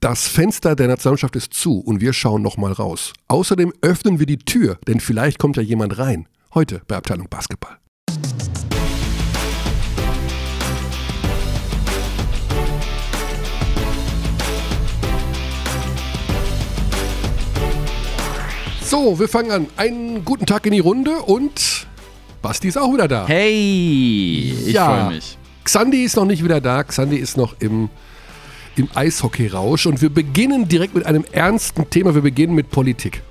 Das Fenster der Nationalmannschaft ist zu und wir schauen nochmal raus. Außerdem öffnen wir die Tür, denn vielleicht kommt ja jemand rein. Heute bei Abteilung Basketball. So, wir fangen an. Einen guten Tag in die Runde und Basti ist auch wieder da. Hey, ich Ja. freue mich. Xandi ist noch nicht wieder da. Xandi ist noch im, im Eishockey-Rausch. Und wir beginnen direkt mit einem ernsten Thema. Wir beginnen mit Politik.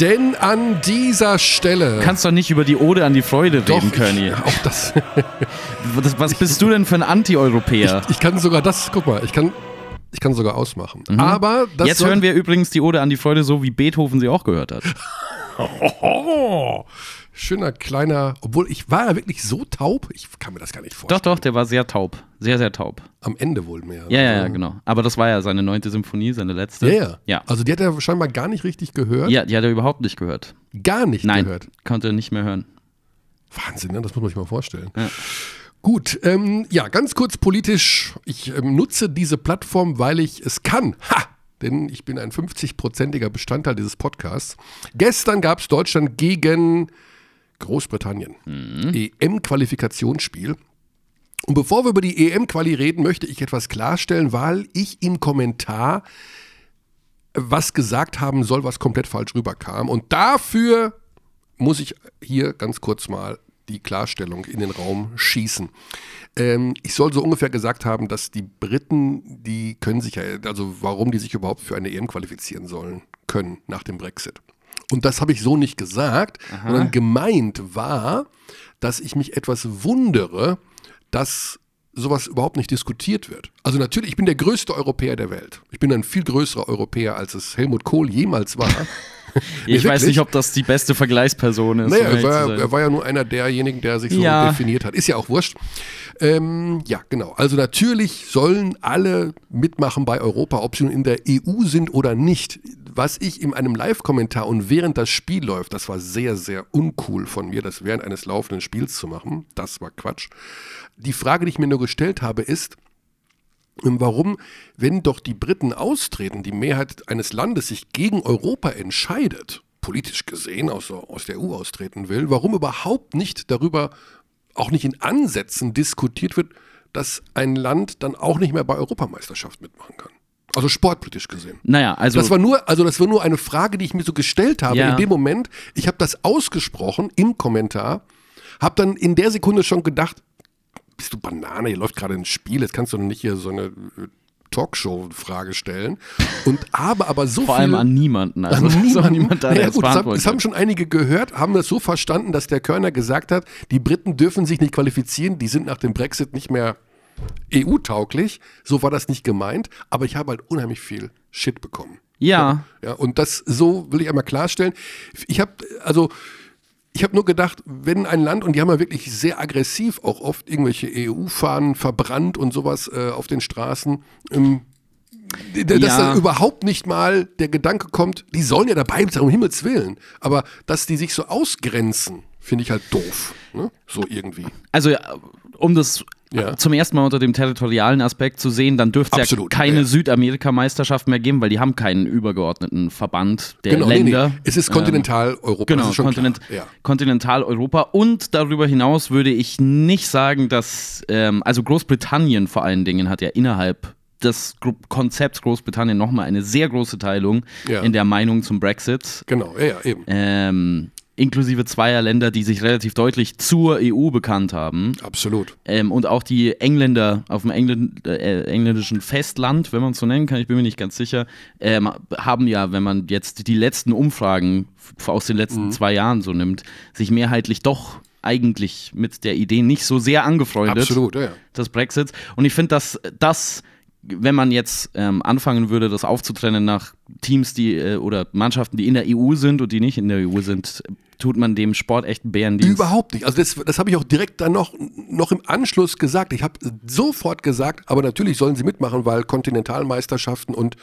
Denn an dieser Stelle. Du kannst doch nicht über die Ode an die Freude reden, Körny. ich, auch das. Was, bist du denn für ein Anti-Europäer? Ich kann sogar das, guck mal, ich kann, ich kann sogar ausmachen. Aber Mhm. Jetzt soll- hören wir übrigens die Ode an die Freude so, wie Beethoven sie auch gehört hat. Oh, schöner kleiner, obwohl ich war ja wirklich so taub, ich kann mir das gar nicht vorstellen. Doch, doch, der war sehr taub. Sehr, sehr taub. Am Ende wohl mehr. Ja, ja, ja, Also- genau. Aber das war ja seine neunte Symphonie, seine letzte. Ja, ja. Ja, Also die hat er scheinbar gar nicht richtig gehört. ja die hat er überhaupt nicht gehört. Gar nicht Nein, gehört. konnte nicht mehr hören. Wahnsinn, ne? das muss man sich mal vorstellen. Ja. Gut, ähm, ja, ganz kurz politisch. Ich ähm, nutze diese Plattform, weil ich es kann. Ha! Denn ich bin ein 50-prozentiger Bestandteil dieses Podcasts. Gestern gab es Deutschland gegen Großbritannien. EM-Qualifikationsspiel. Und bevor wir über die EM-Quali reden, möchte ich etwas klarstellen, weil ich im Kommentar was gesagt haben soll, was komplett falsch rüberkam. Und dafür muss ich hier ganz kurz mal die Klarstellung in den Raum schießen. Ähm, ich soll so ungefähr gesagt haben, dass die Briten, die können sich ja, also warum die sich überhaupt für eine EM qualifizieren sollen, können nach dem Brexit. Und das habe ich so nicht gesagt, sondern gemeint war, dass ich mich etwas wundere, dass sowas überhaupt nicht diskutiert wird. Also natürlich, ich bin der größte Europäer der Welt. Ich bin ein viel größerer Europäer, als es Helmut Kohl jemals war. Ich weiß nicht, ob das die beste Vergleichsperson ist. Naja, um er war, er war ja nur einer derjenigen, der sich so Ja. definiert hat. Ist ja auch wurscht. Ähm, ja, genau. Also natürlich sollen alle mitmachen bei Europa, ob sie nun in der EU sind oder nicht. Was ich in einem Live-Kommentar und während das Spiel läuft, das war sehr, sehr uncool von mir, das während eines laufenden Spiels zu machen. Das war Quatsch. Die Frage, die ich mir nur gestellt habe, ist, Warum, wenn doch die Briten austreten, die Mehrheit eines Landes sich gegen Europa entscheidet, politisch gesehen aus, aus der EU austreten will, warum überhaupt nicht darüber, auch nicht in Ansätzen diskutiert wird, dass ein Land dann auch nicht mehr bei Europameisterschaft mitmachen kann? Also sportpolitisch gesehen. Naja, also. Das war nur, also das war nur eine Frage, die ich mir so gestellt habe Ja. in dem Moment. Ich habe das ausgesprochen im Kommentar, habe dann in der Sekunde schon gedacht, bist du Banane, hier läuft gerade ein Spiel, jetzt kannst du nicht hier so eine äh, Talkshow-Frage stellen. Und habe aber so vor viel allem an niemanden. Also, an niemanden. niemand da, naja, gut, das, haben, das haben schon einige gehört, haben das so verstanden, dass der Körner gesagt hat, die Briten dürfen sich nicht qualifizieren, die sind nach dem Brexit nicht mehr EU-tauglich. So war das nicht gemeint, aber ich habe halt unheimlich viel Shit bekommen. Ja, Ja, und das so will ich einmal klarstellen. Ich habe also ich habe nur gedacht, wenn ein Land, und die haben ja wirklich sehr aggressiv auch oft irgendwelche EU-Fahnen verbrannt und sowas äh, auf den Straßen, ähm, dass Ja. da überhaupt nicht mal der Gedanke kommt, die sollen ja dabei sein, um Himmels Willen. Aber dass die sich so ausgrenzen, finde ich halt doof. Ne? So irgendwie. also um das Ja. zum ersten Mal unter dem territorialen Aspekt zu sehen, dann dürfte es ja keine ja. Südamerika-Meisterschaft mehr geben, weil die haben keinen übergeordneten Verband der Genau, nee, Länder. nee. Es ist Kontinentaleuropa. Genau, ist schon Kontinent. Ja. Kontinentaleuropa. Und darüber hinaus würde ich nicht sagen, dass, ähm, also Großbritannien vor allen Dingen hat ja innerhalb des Konzepts Großbritannien nochmal eine sehr große Teilung in der Meinung zum Brexit. Genau, ja, ja, eben. Ähm, inklusive zweier Länder, die sich relativ deutlich zur EU bekannt haben. Absolut. Ähm, und auch die Engländer auf dem Engländ äh, engländischen Festland, wenn man es so nennen kann, ich bin mir nicht ganz sicher, ähm, haben ja, wenn man jetzt die letzten Umfragen aus den Mhm. letzten zwei Jahren so nimmt, sich mehrheitlich doch eigentlich mit der Idee nicht so sehr angefreundet Absolut, ja, ja. des Brexits. Und ich finde, dass das, wenn man jetzt ähm, anfangen würde, das aufzutrennen nach Teams, die äh, oder Mannschaften, die in der EU sind und die nicht in der EU sind, tut man dem Sport echt einen Bärendienst. Überhaupt nicht. Also das, das habe ich auch direkt dann noch, noch im Anschluss gesagt. Ich habe sofort gesagt, aber natürlich sollen sie mitmachen, weil Kontinentalmeisterschaften und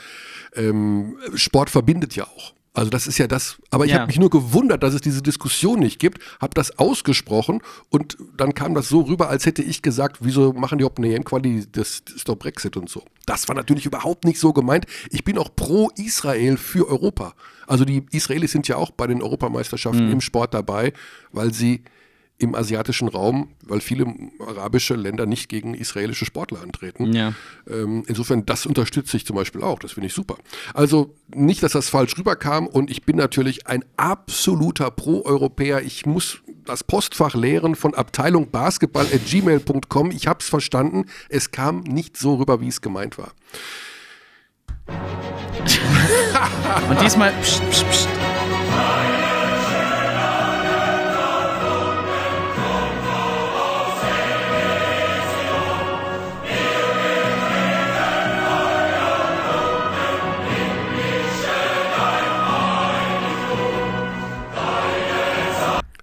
ähm, Sport verbindet ja auch. Also das ist ja das, aber ich Ja. habe mich nur gewundert, dass es diese Diskussion nicht gibt, habe das ausgesprochen und dann kam das so rüber, als hätte ich gesagt, wieso machen die überhaupt eine EM-Quali, das ist doch Brexit und so. Das war natürlich überhaupt nicht so gemeint. Ich bin auch pro Israel für Europa. Also die Israelis sind ja auch bei den Europameisterschaften Mhm. im Sport dabei, weil sie im asiatischen Raum, weil viele arabische Länder nicht gegen israelische Sportler antreten. Ja. Ähm, insofern, das unterstütze ich zum Beispiel auch. Das finde ich super. Also nicht, dass das falsch rüberkam und ich bin natürlich ein absoluter Pro-Europäer. Ich muss das Postfach leeren von Abteilung Basketball at gmail.com. Ich habe es verstanden. Es kam nicht so rüber, wie es gemeint war. Und diesmal. Psst, psst, psst.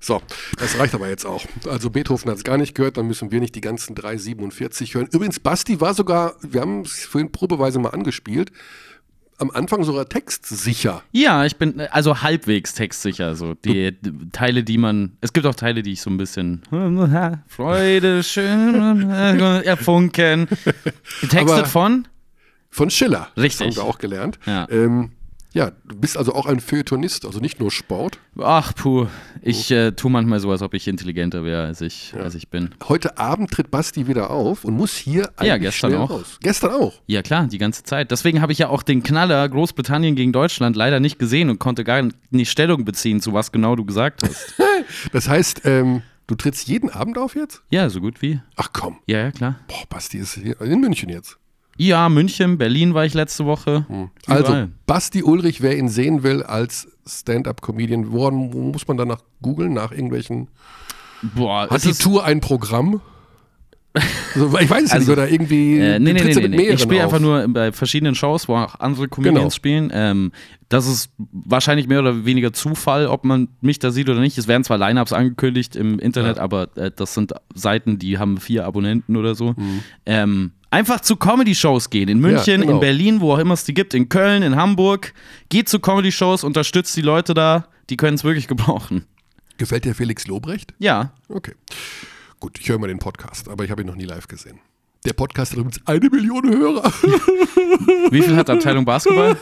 So, das reicht aber jetzt auch. Also Beethoven hat es gar nicht gehört, dann müssen wir nicht die ganzen 347 hören. Übrigens, Basti war sogar, wir haben es vorhin probeweise mal angespielt, am Anfang sogar textsicher. Ja, ich bin also halbwegs textsicher. So die Teile, die man. Es gibt auch Teile, die ich so ein bisschen Freude schön erfunken. Getextet von? Von Schiller. Richtig. Das haben wir auch gelernt. Ja. Ähm, ja, du bist also auch ein Feuilletonist, also nicht nur Sport. Ach puh, ich äh, tue manchmal so, als ob ich intelligenter wäre, als ich, als ich bin. Heute Abend tritt Basti wieder auf und muss hier eigentlich Ja, gestern auch. raus. Gestern auch. Ja klar, die ganze Zeit. Deswegen habe ich ja auch den Knaller Großbritannien gegen Deutschland leider nicht gesehen und konnte gar nicht Stellung beziehen, zu was genau du gesagt hast. Das heißt, ähm, du trittst jeden Abend auf jetzt? ja, so gut wie. Ach komm. Ja, ja, klar. Boah, Basti ist hier in München jetzt. Ja, München, Berlin war ich letzte Woche. Also, Überall. Basti Ulrich, wer ihn sehen will als Stand-up-Comedian, woran wo muss man danach googeln? Nach irgendwelchen. Boah, Hat die Tour ein Programm? Also, ich weiß es Also, nicht, oder irgendwie. Äh, nee, nee, nee, nee, Ich spiele einfach nur bei verschiedenen Shows, wo auch andere Comedians Genau. spielen. Ähm, das ist wahrscheinlich mehr oder weniger Zufall, ob man mich da sieht oder nicht. Es werden zwar Lineups angekündigt im Internet, Ja. aber äh, das sind Seiten, die haben vier Abonnenten oder so. Mhm. Ähm, einfach zu Comedy-Shows gehen. In München, genau. in Berlin, wo auch immer es die gibt, in Köln, in Hamburg. Geht zu Comedy-Shows, unterstützt die Leute da, die können es wirklich gebrauchen. Gefällt dir Felix Lobrecht? Ja, Okay. Gut, ich höre mal den Podcast, aber ich habe ihn noch nie live gesehen. Der Podcast hat übrigens eine Million Hörer. wie viel hat Abteilung Basketball?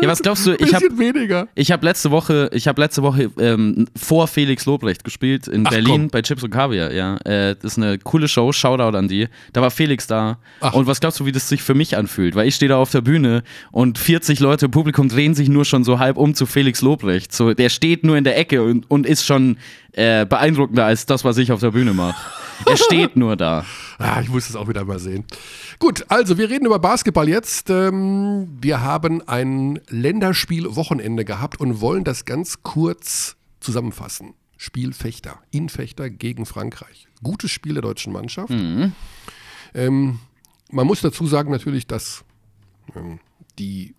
Ja, was glaubst du? Ich habe weniger. Ich habe letzte Woche, ich habe letzte Woche ähm, vor Felix Lobrecht gespielt in Ach, Berlin komm. bei Chips und Kaviar. Ja, äh, das ist eine coole Show. Shoutout an die. Da war Felix da. Ach. Und was glaubst du, wie das sich für mich anfühlt? Weil ich stehe da auf der Bühne und 40 Leute im Publikum drehen sich nur schon so halb um zu Felix Lobrecht. So, der steht nur in der Ecke und, und ist schon äh, beeindruckender als das, was ich auf der Bühne mache. Er steht nur da. Ah, ich muss es auch wieder mal sehen. Gut, also wir reden über Basketball jetzt. Ähm, wir haben ein Länderspiel-Wochenende gehabt und wollen das ganz kurz zusammenfassen. Spiel Fechter, in Fechter gegen Frankreich. Gutes Spiel der deutschen Mannschaft. Ähm, man muss dazu sagen natürlich, dass ähm, die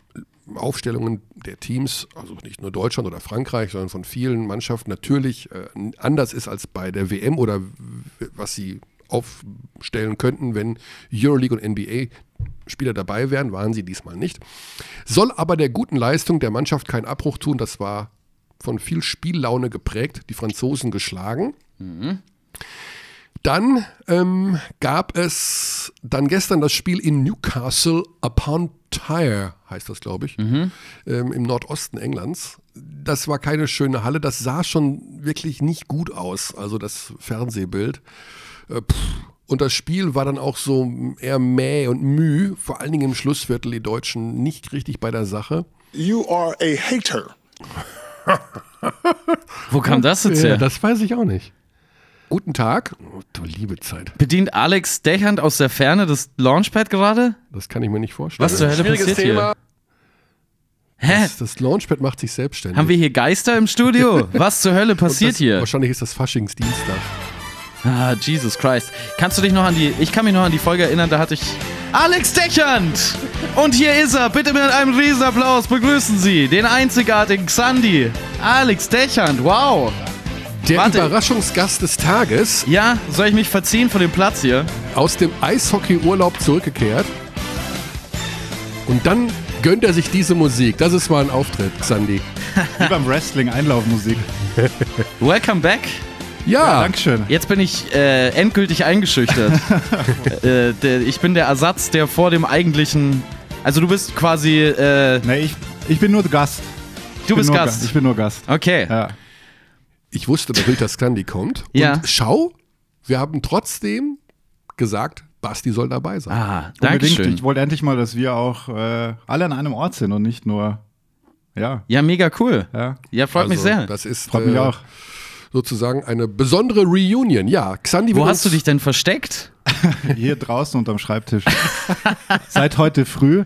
Aufstellungen der Teams, also nicht nur Deutschland oder Frankreich, sondern von vielen Mannschaften natürlich äh, anders ist als bei der WM oder was sie aufstellen könnten, wenn Euroleague und NBA Spieler dabei wären, waren sie diesmal nicht. Soll aber der guten Leistung der Mannschaft keinen Abbruch tun, das war von viel Spiellaune geprägt, die Franzosen geschlagen. Dann ähm, gab es dann gestern das Spiel in Newcastle upon Tyre, heißt das, glaube ich, ähm, im Nordosten Englands. Das war keine schöne Halle, das sah schon wirklich nicht gut aus, also das Fernsehbild. Äh, pff. Und das Spiel war dann auch so eher mäh und müh, vor allen Dingen im Schlussviertel, die Deutschen nicht richtig bei der Sache. You are a hater. Wo kam das jetzt her? das weiß ich auch nicht. Guten Tag. Oh, du liebe Zeit. Bedient Alex Dechand aus der Ferne das Launchpad gerade? Das kann ich mir nicht vorstellen. Was zur Hölle passiert Thema. hier? Hä? Das, das Launchpad macht sich selbstständig. Haben wir hier Geister im Studio? Was zur Hölle passiert das, hier? Wahrscheinlich ist das Faschingsdienstag. Ah, Jesus Christ. Kannst du dich noch an die. Ich kann mich noch an die Folge erinnern, da hatte ich. Alex Dechand! Und hier ist er. Bitte mit einem Riesenapplaus begrüßen Sie den einzigartigen Xandi. Alex Dechand, wow. Der Warte. Überraschungsgast des Tages, Ja, soll ich mich verziehen von dem Platz hier? aus dem Eishockey-Urlaub zurückgekehrt und dann gönnt er sich diese Musik. Das ist mal ein Auftritt, Xandi. Wie beim Wrestling, Einlaufmusik. Welcome back. Ja, Dankeschön. Jetzt bin ich äh, endgültig eingeschüchtert. äh, der, ich bin der Ersatz, der vor dem eigentlichen. Also du bist quasi. Äh, Nee, ich, ich bin nur Gast. Ich du bin bist nur Gast. Ga- Ich bin nur Gast. Okay. Ja. Ich wusste natürlich, dass Xandi kommt. Ja. Und schau, wir haben trotzdem gesagt, Basti soll dabei sein. Ah, danke schön. Ich wollte endlich mal, dass wir auch äh, alle an einem Ort sind und nicht nur. Ja, Ja, mega cool. ja. Ja, freut mich Also, sehr. Das ist Freut mich äh, auch. Sozusagen eine besondere Reunion. Ja, Xandi Wo hast du dich denn versteckt? Hier draußen unterm Schreibtisch. Seit heute früh.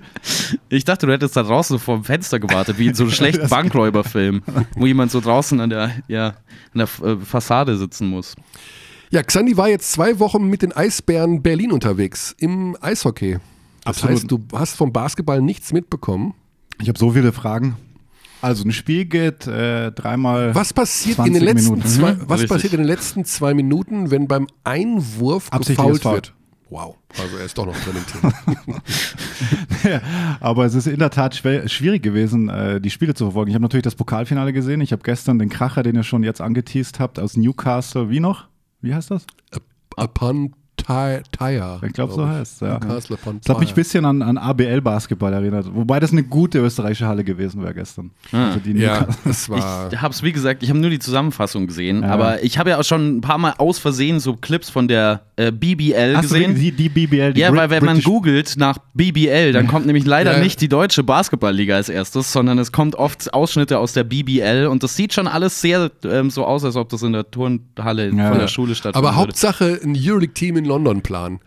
Ich dachte, du hättest da draußen vor dem Fenster gewartet, wie in so einem schlechten Bankräuberfilm, wo jemand so draußen an der, ja, an der äh, Fassade sitzen muss. Ja, Xandi war jetzt zwei Wochen mit den Eisbären Berlin unterwegs im Eishockey. Das Absolut. heißt, du hast vom Basketball nichts mitbekommen. Ich habe so viele Fragen. Also ein Spiel geht äh, dreimal. Was passiert, in 20 den letzten Minuten. zwei, Mhm, was richtig. passiert in den letzten zwei Minuten, wenn beim Einwurf gefault wird? Wow, also er ist doch noch drin im Team. Aber es ist in der Tat schwer, schwierig gewesen, äh, die Spiele zu verfolgen. Ich habe natürlich das Pokalfinale gesehen. Ich habe gestern den Kracher, den ihr schon jetzt angeteased habt, aus Newcastle. Wie noch? Wie heißt das? Upon Tyre. Ich glaube, so heißt es. Ja. Newcastle upon Das hat mich ein bisschen an, an ABL-Basketball erinnert. Wobei das eine gute österreichische Halle gewesen wäre gestern. Also die Ja, das war. Ich hab's, wie gesagt, ich habe nur die Zusammenfassung gesehen, Ja. aber ich habe ja auch schon ein paar Mal aus Versehen so Clips von der äh, BBL Hast du gesehen. die, die BBL, die ja, Brit- weil wenn man British- googelt nach BBL, dann kommt nämlich leider Ja. nicht die deutsche Basketballliga als erstes, sondern es kommt oft Ausschnitte aus der BBL und das sieht schon alles sehr ähm, so aus, als ob das in der Turnhalle Ja. von der Schule stattfindet. Aber Hauptsache ein Euroleague-Team in London planen.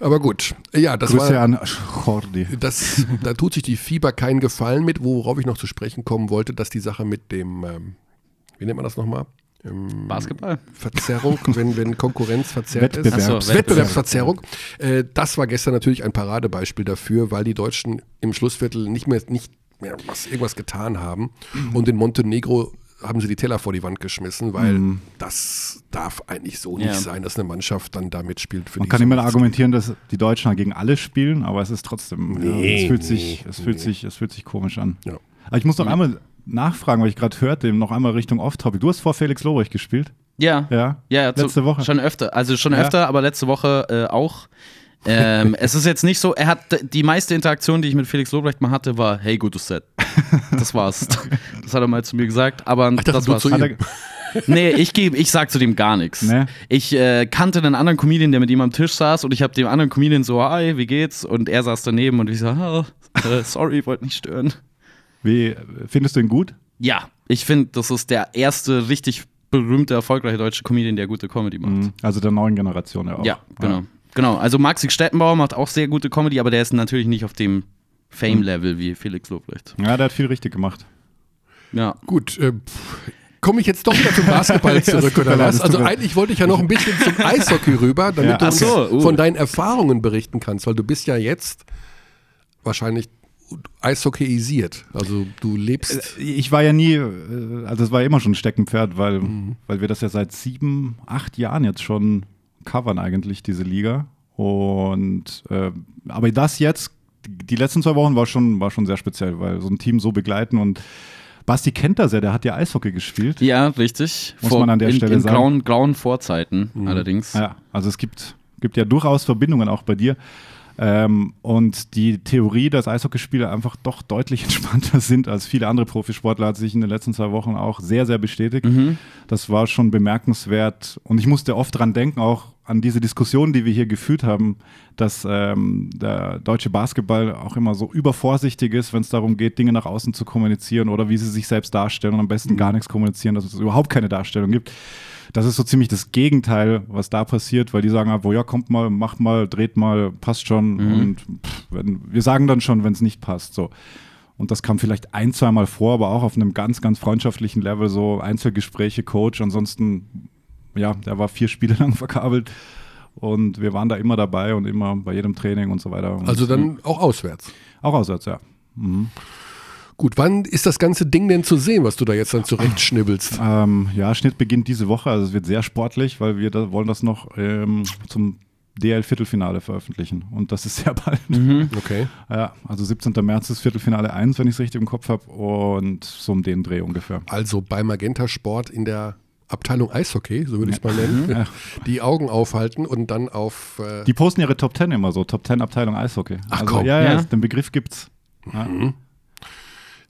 Aber gut, ja, das Grüße war. an Jordi. Das, da tut sich die Fieber keinen Gefallen mit, worauf ich noch zu sprechen kommen wollte, dass die Sache mit dem, ähm, wie nennt man das nochmal? Ähm, Basketball. Verzerrung, wenn, wenn Konkurrenz verzerrt ist. Wettbewerb. Ach so, Wettbewerbsverzerrung. Äh, das war gestern natürlich ein Paradebeispiel dafür, weil die Deutschen im Schlussviertel nicht mehr, nicht mehr was, irgendwas getan haben. Und in Montenegro haben sie die Teller vor die Wand geschmissen, weil Mhm. das darf eigentlich so nicht Ja. sein, dass eine Mannschaft dann da mitspielt. Für Man kann so immer argumentieren, dass die Deutschen gegen alle spielen, aber es ist trotzdem, Nee, ja, es fühlt nee, sich, es fühlt nee. sich, es fühlt sich komisch an. Ja. Aber ich muss noch einmal nachfragen, weil ich gerade hörte, noch einmal Richtung Off-Topic. Du hast vor Felix Lobrecht gespielt? Ja. Ja. Ja, ja, zu- Letzte Woche. Schon öfter. Also schon Ja. öfter, aber letzte Woche äh, auch. Ähm, es ist jetzt nicht so, er hat die meiste Interaktion, die ich mit Felix Lobrecht mal hatte, war, hey, gutes Set. Das war's. Das hat er mal zu mir gesagt, aber dachte, das du war's. zu ihm. Nee, ich gebe, ich sag zu dem gar nichts. Nee. Ich äh, kannte einen anderen Comedian, der mit ihm am Tisch saß und ich habe dem anderen Comedian so, hi, wie geht's? Und er saß daneben und ich so, oh, äh, sorry, wollte nicht stören. wie, findest du ihn gut? Ja, ich finde, das ist der erste richtig berühmte, erfolgreiche deutsche Comedian, der gute Comedy macht. Mhm. Also der neuen Generation ja auch. Ja, genau. Genau, also Maxi Stettenbauer macht auch sehr gute Comedy, aber der ist natürlich nicht auf dem Fame-Level wie Felix Lobrecht. Ja, der hat viel richtig gemacht. Ja. Gut, äh, komme ich jetzt doch wieder zum Basketball zurück, oder was? Also eigentlich wollte ich ja noch ein bisschen zum Eishockey rüber, damit Ja. du uns so, uh. von deinen Erfahrungen berichten kannst, weil du bist ja jetzt wahrscheinlich eishockeyisiert. Also du lebst. Ich war ja nie, äh, also es war immer schon ein Steckenpferd, weil, Mhm. weil wir das ja seit sieben, acht Jahren jetzt schon covern eigentlich, diese Liga. Und äh, aber das jetzt, die letzten zwei Wochen war schon, war schon sehr speziell, weil so ein Team so begleiten und Basti kennt das ja, der hat ja Eishockey gespielt. Ja, richtig. Muss man an der in, Stelle in sagen. grauen, grauen Vorzeiten allerdings. Ja, also es gibt, gibt ja durchaus Verbindungen auch bei dir. Ähm, und die Theorie, dass Eishockeyspieler einfach doch deutlich entspannter sind als viele andere Profisportler, hat sich in den letzten zwei Wochen auch sehr, sehr bestätigt. Das war schon bemerkenswert. Und ich musste oft dran denken, auch an diese Diskussion, die wir hier geführt haben, dass ähm, der deutsche Basketball auch immer so übervorsichtig ist, wenn es darum geht, Dinge nach außen zu kommunizieren oder wie sie sich selbst darstellen und am besten gar nichts kommunizieren, dass es überhaupt keine Darstellung gibt. Das ist so ziemlich das Gegenteil, was da passiert, weil die sagen einfach, ja, kommt mal, macht mal, dreht mal, passt schon. Und pff, wenn, wir sagen dann schon, wenn es nicht passt. So. Und das kam vielleicht ein, zweimal vor, aber auch auf einem ganz, ganz freundschaftlichen Level, so Einzelgespräche, Coach. Ansonsten, ja, der war vier Spiele lang verkabelt. Und wir waren da immer dabei und immer bei jedem Training und so weiter. Und Also dann auch auswärts. auch auswärts, ja. Gut, wann ist das ganze Ding denn zu sehen, was du da jetzt dann zurechtschnibbelst? Ähm, ja, Schnitt beginnt diese Woche, also es wird sehr sportlich, weil wir da wollen das noch ähm, zum DL-Viertelfinale veröffentlichen. Und das ist sehr bald. Okay. Ja, also 17. März ist Viertelfinale 1, wenn ich es richtig im Kopf habe. Und so um den Dreh ungefähr. Also bei Magenta Sport in der Abteilung Eishockey, so würde ich es mal nennen, die Augen aufhalten und dann auf. Äh, Die posten ihre Top 10 immer so, Top 10 Abteilung Eishockey. Ach also, komm. Ja, ja, Ja. den Begriff gibt's. Ja.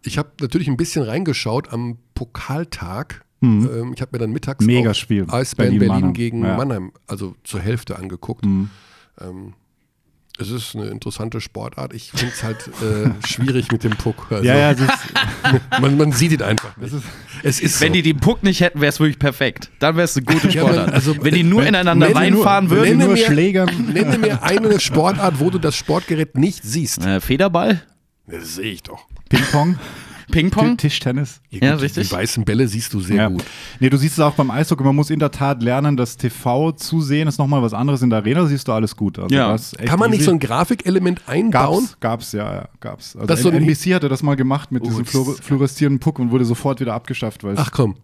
ich habe natürlich ein bisschen reingeschaut am Pokaltag. Ähm, ich habe mir dann mittags Mhm. Mega. Eisbären Berlin, Berlin-Mannheim. gegen Ja. Mhm. Mannheim, also zur Hälfte angeguckt. Ähm, es ist eine interessante Sportart. Ich finde es halt äh, schwierig mit dem Puck. Also, Ja, ja, ist, Man, man sieht ihn einfach nicht. es ist Wenn so. die den Puck nicht hätten, wäre es wirklich perfekt. Dann wäre es eine gute Ja, aber Sportart. also, Wenn die nur wenn- ineinander reinfahren würden. nenne nur mir- Schlägern. Nenne mir eine Sportart, wo du das Sportgerät nicht siehst. Äh, Federball, Das sehe ich doch. Ping-Pong, Ping-Pong. Tischtennis. Ja, gut, richtig. Die weißen Bälle siehst du sehr Ja. gut. Nee, du siehst es auch beim Eishockey. Man muss in der Tat lernen, das TV zu sehen ist nochmal was anderes. In der Arena siehst du alles gut. Also Ja. Kann man nicht easy. so ein Grafikelement einbauen? Gab's, gab's, ja, ja, gab's. Also Das so ein- NBC hatte das mal gemacht mit Oh, diesem fluor fluoreszierenden Puck und wurde sofort wieder abgeschafft, weil es Ach komm.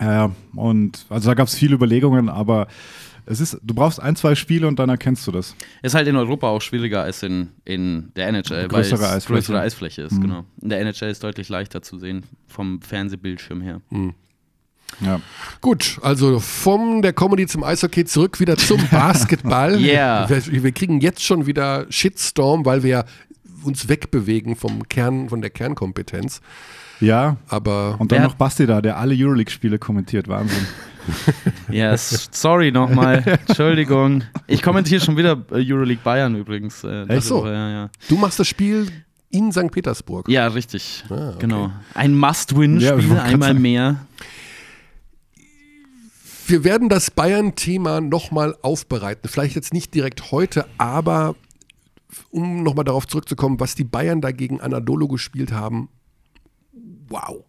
Ja, ja, und also da gab es viele Überlegungen, aber es ist, du brauchst ein, zwei Spiele und dann erkennst du das. Ist halt in Europa auch schwieriger als in, in der NHL, weil Größere es Eisfläche. größere Eisfläche ist, genau. In der NHL ist deutlich leichter zu sehen, vom Fernsehbildschirm her. Ja. Gut, also von der Comedy zum Eishockey zurück wieder zum Basketball. Yeah. Wir, wir kriegen jetzt schon wieder Shitstorm, weil wir uns wegbewegen vom Kern, von der Kernkompetenz. Ja, Aber und dann noch Basti da, der alle Euroleague-Spiele kommentiert. Wahnsinn. Ja, yes, sorry nochmal. Entschuldigung. Ich kommentiere schon wieder äh, Euroleague Bayern übrigens. Äh, Ach so. Woche, Ja, ja. du machst das Spiel in St. Petersburg. ja, richtig. Ah, okay. Genau. Ein Must-Win-Spiel, Ja, einmal sagen. mehr. Wir werden das Bayern-Thema nochmal aufbereiten. Vielleicht jetzt nicht direkt heute, aber um nochmal darauf zurückzukommen, was die Bayern da gegen Anadolu gespielt haben. Wow.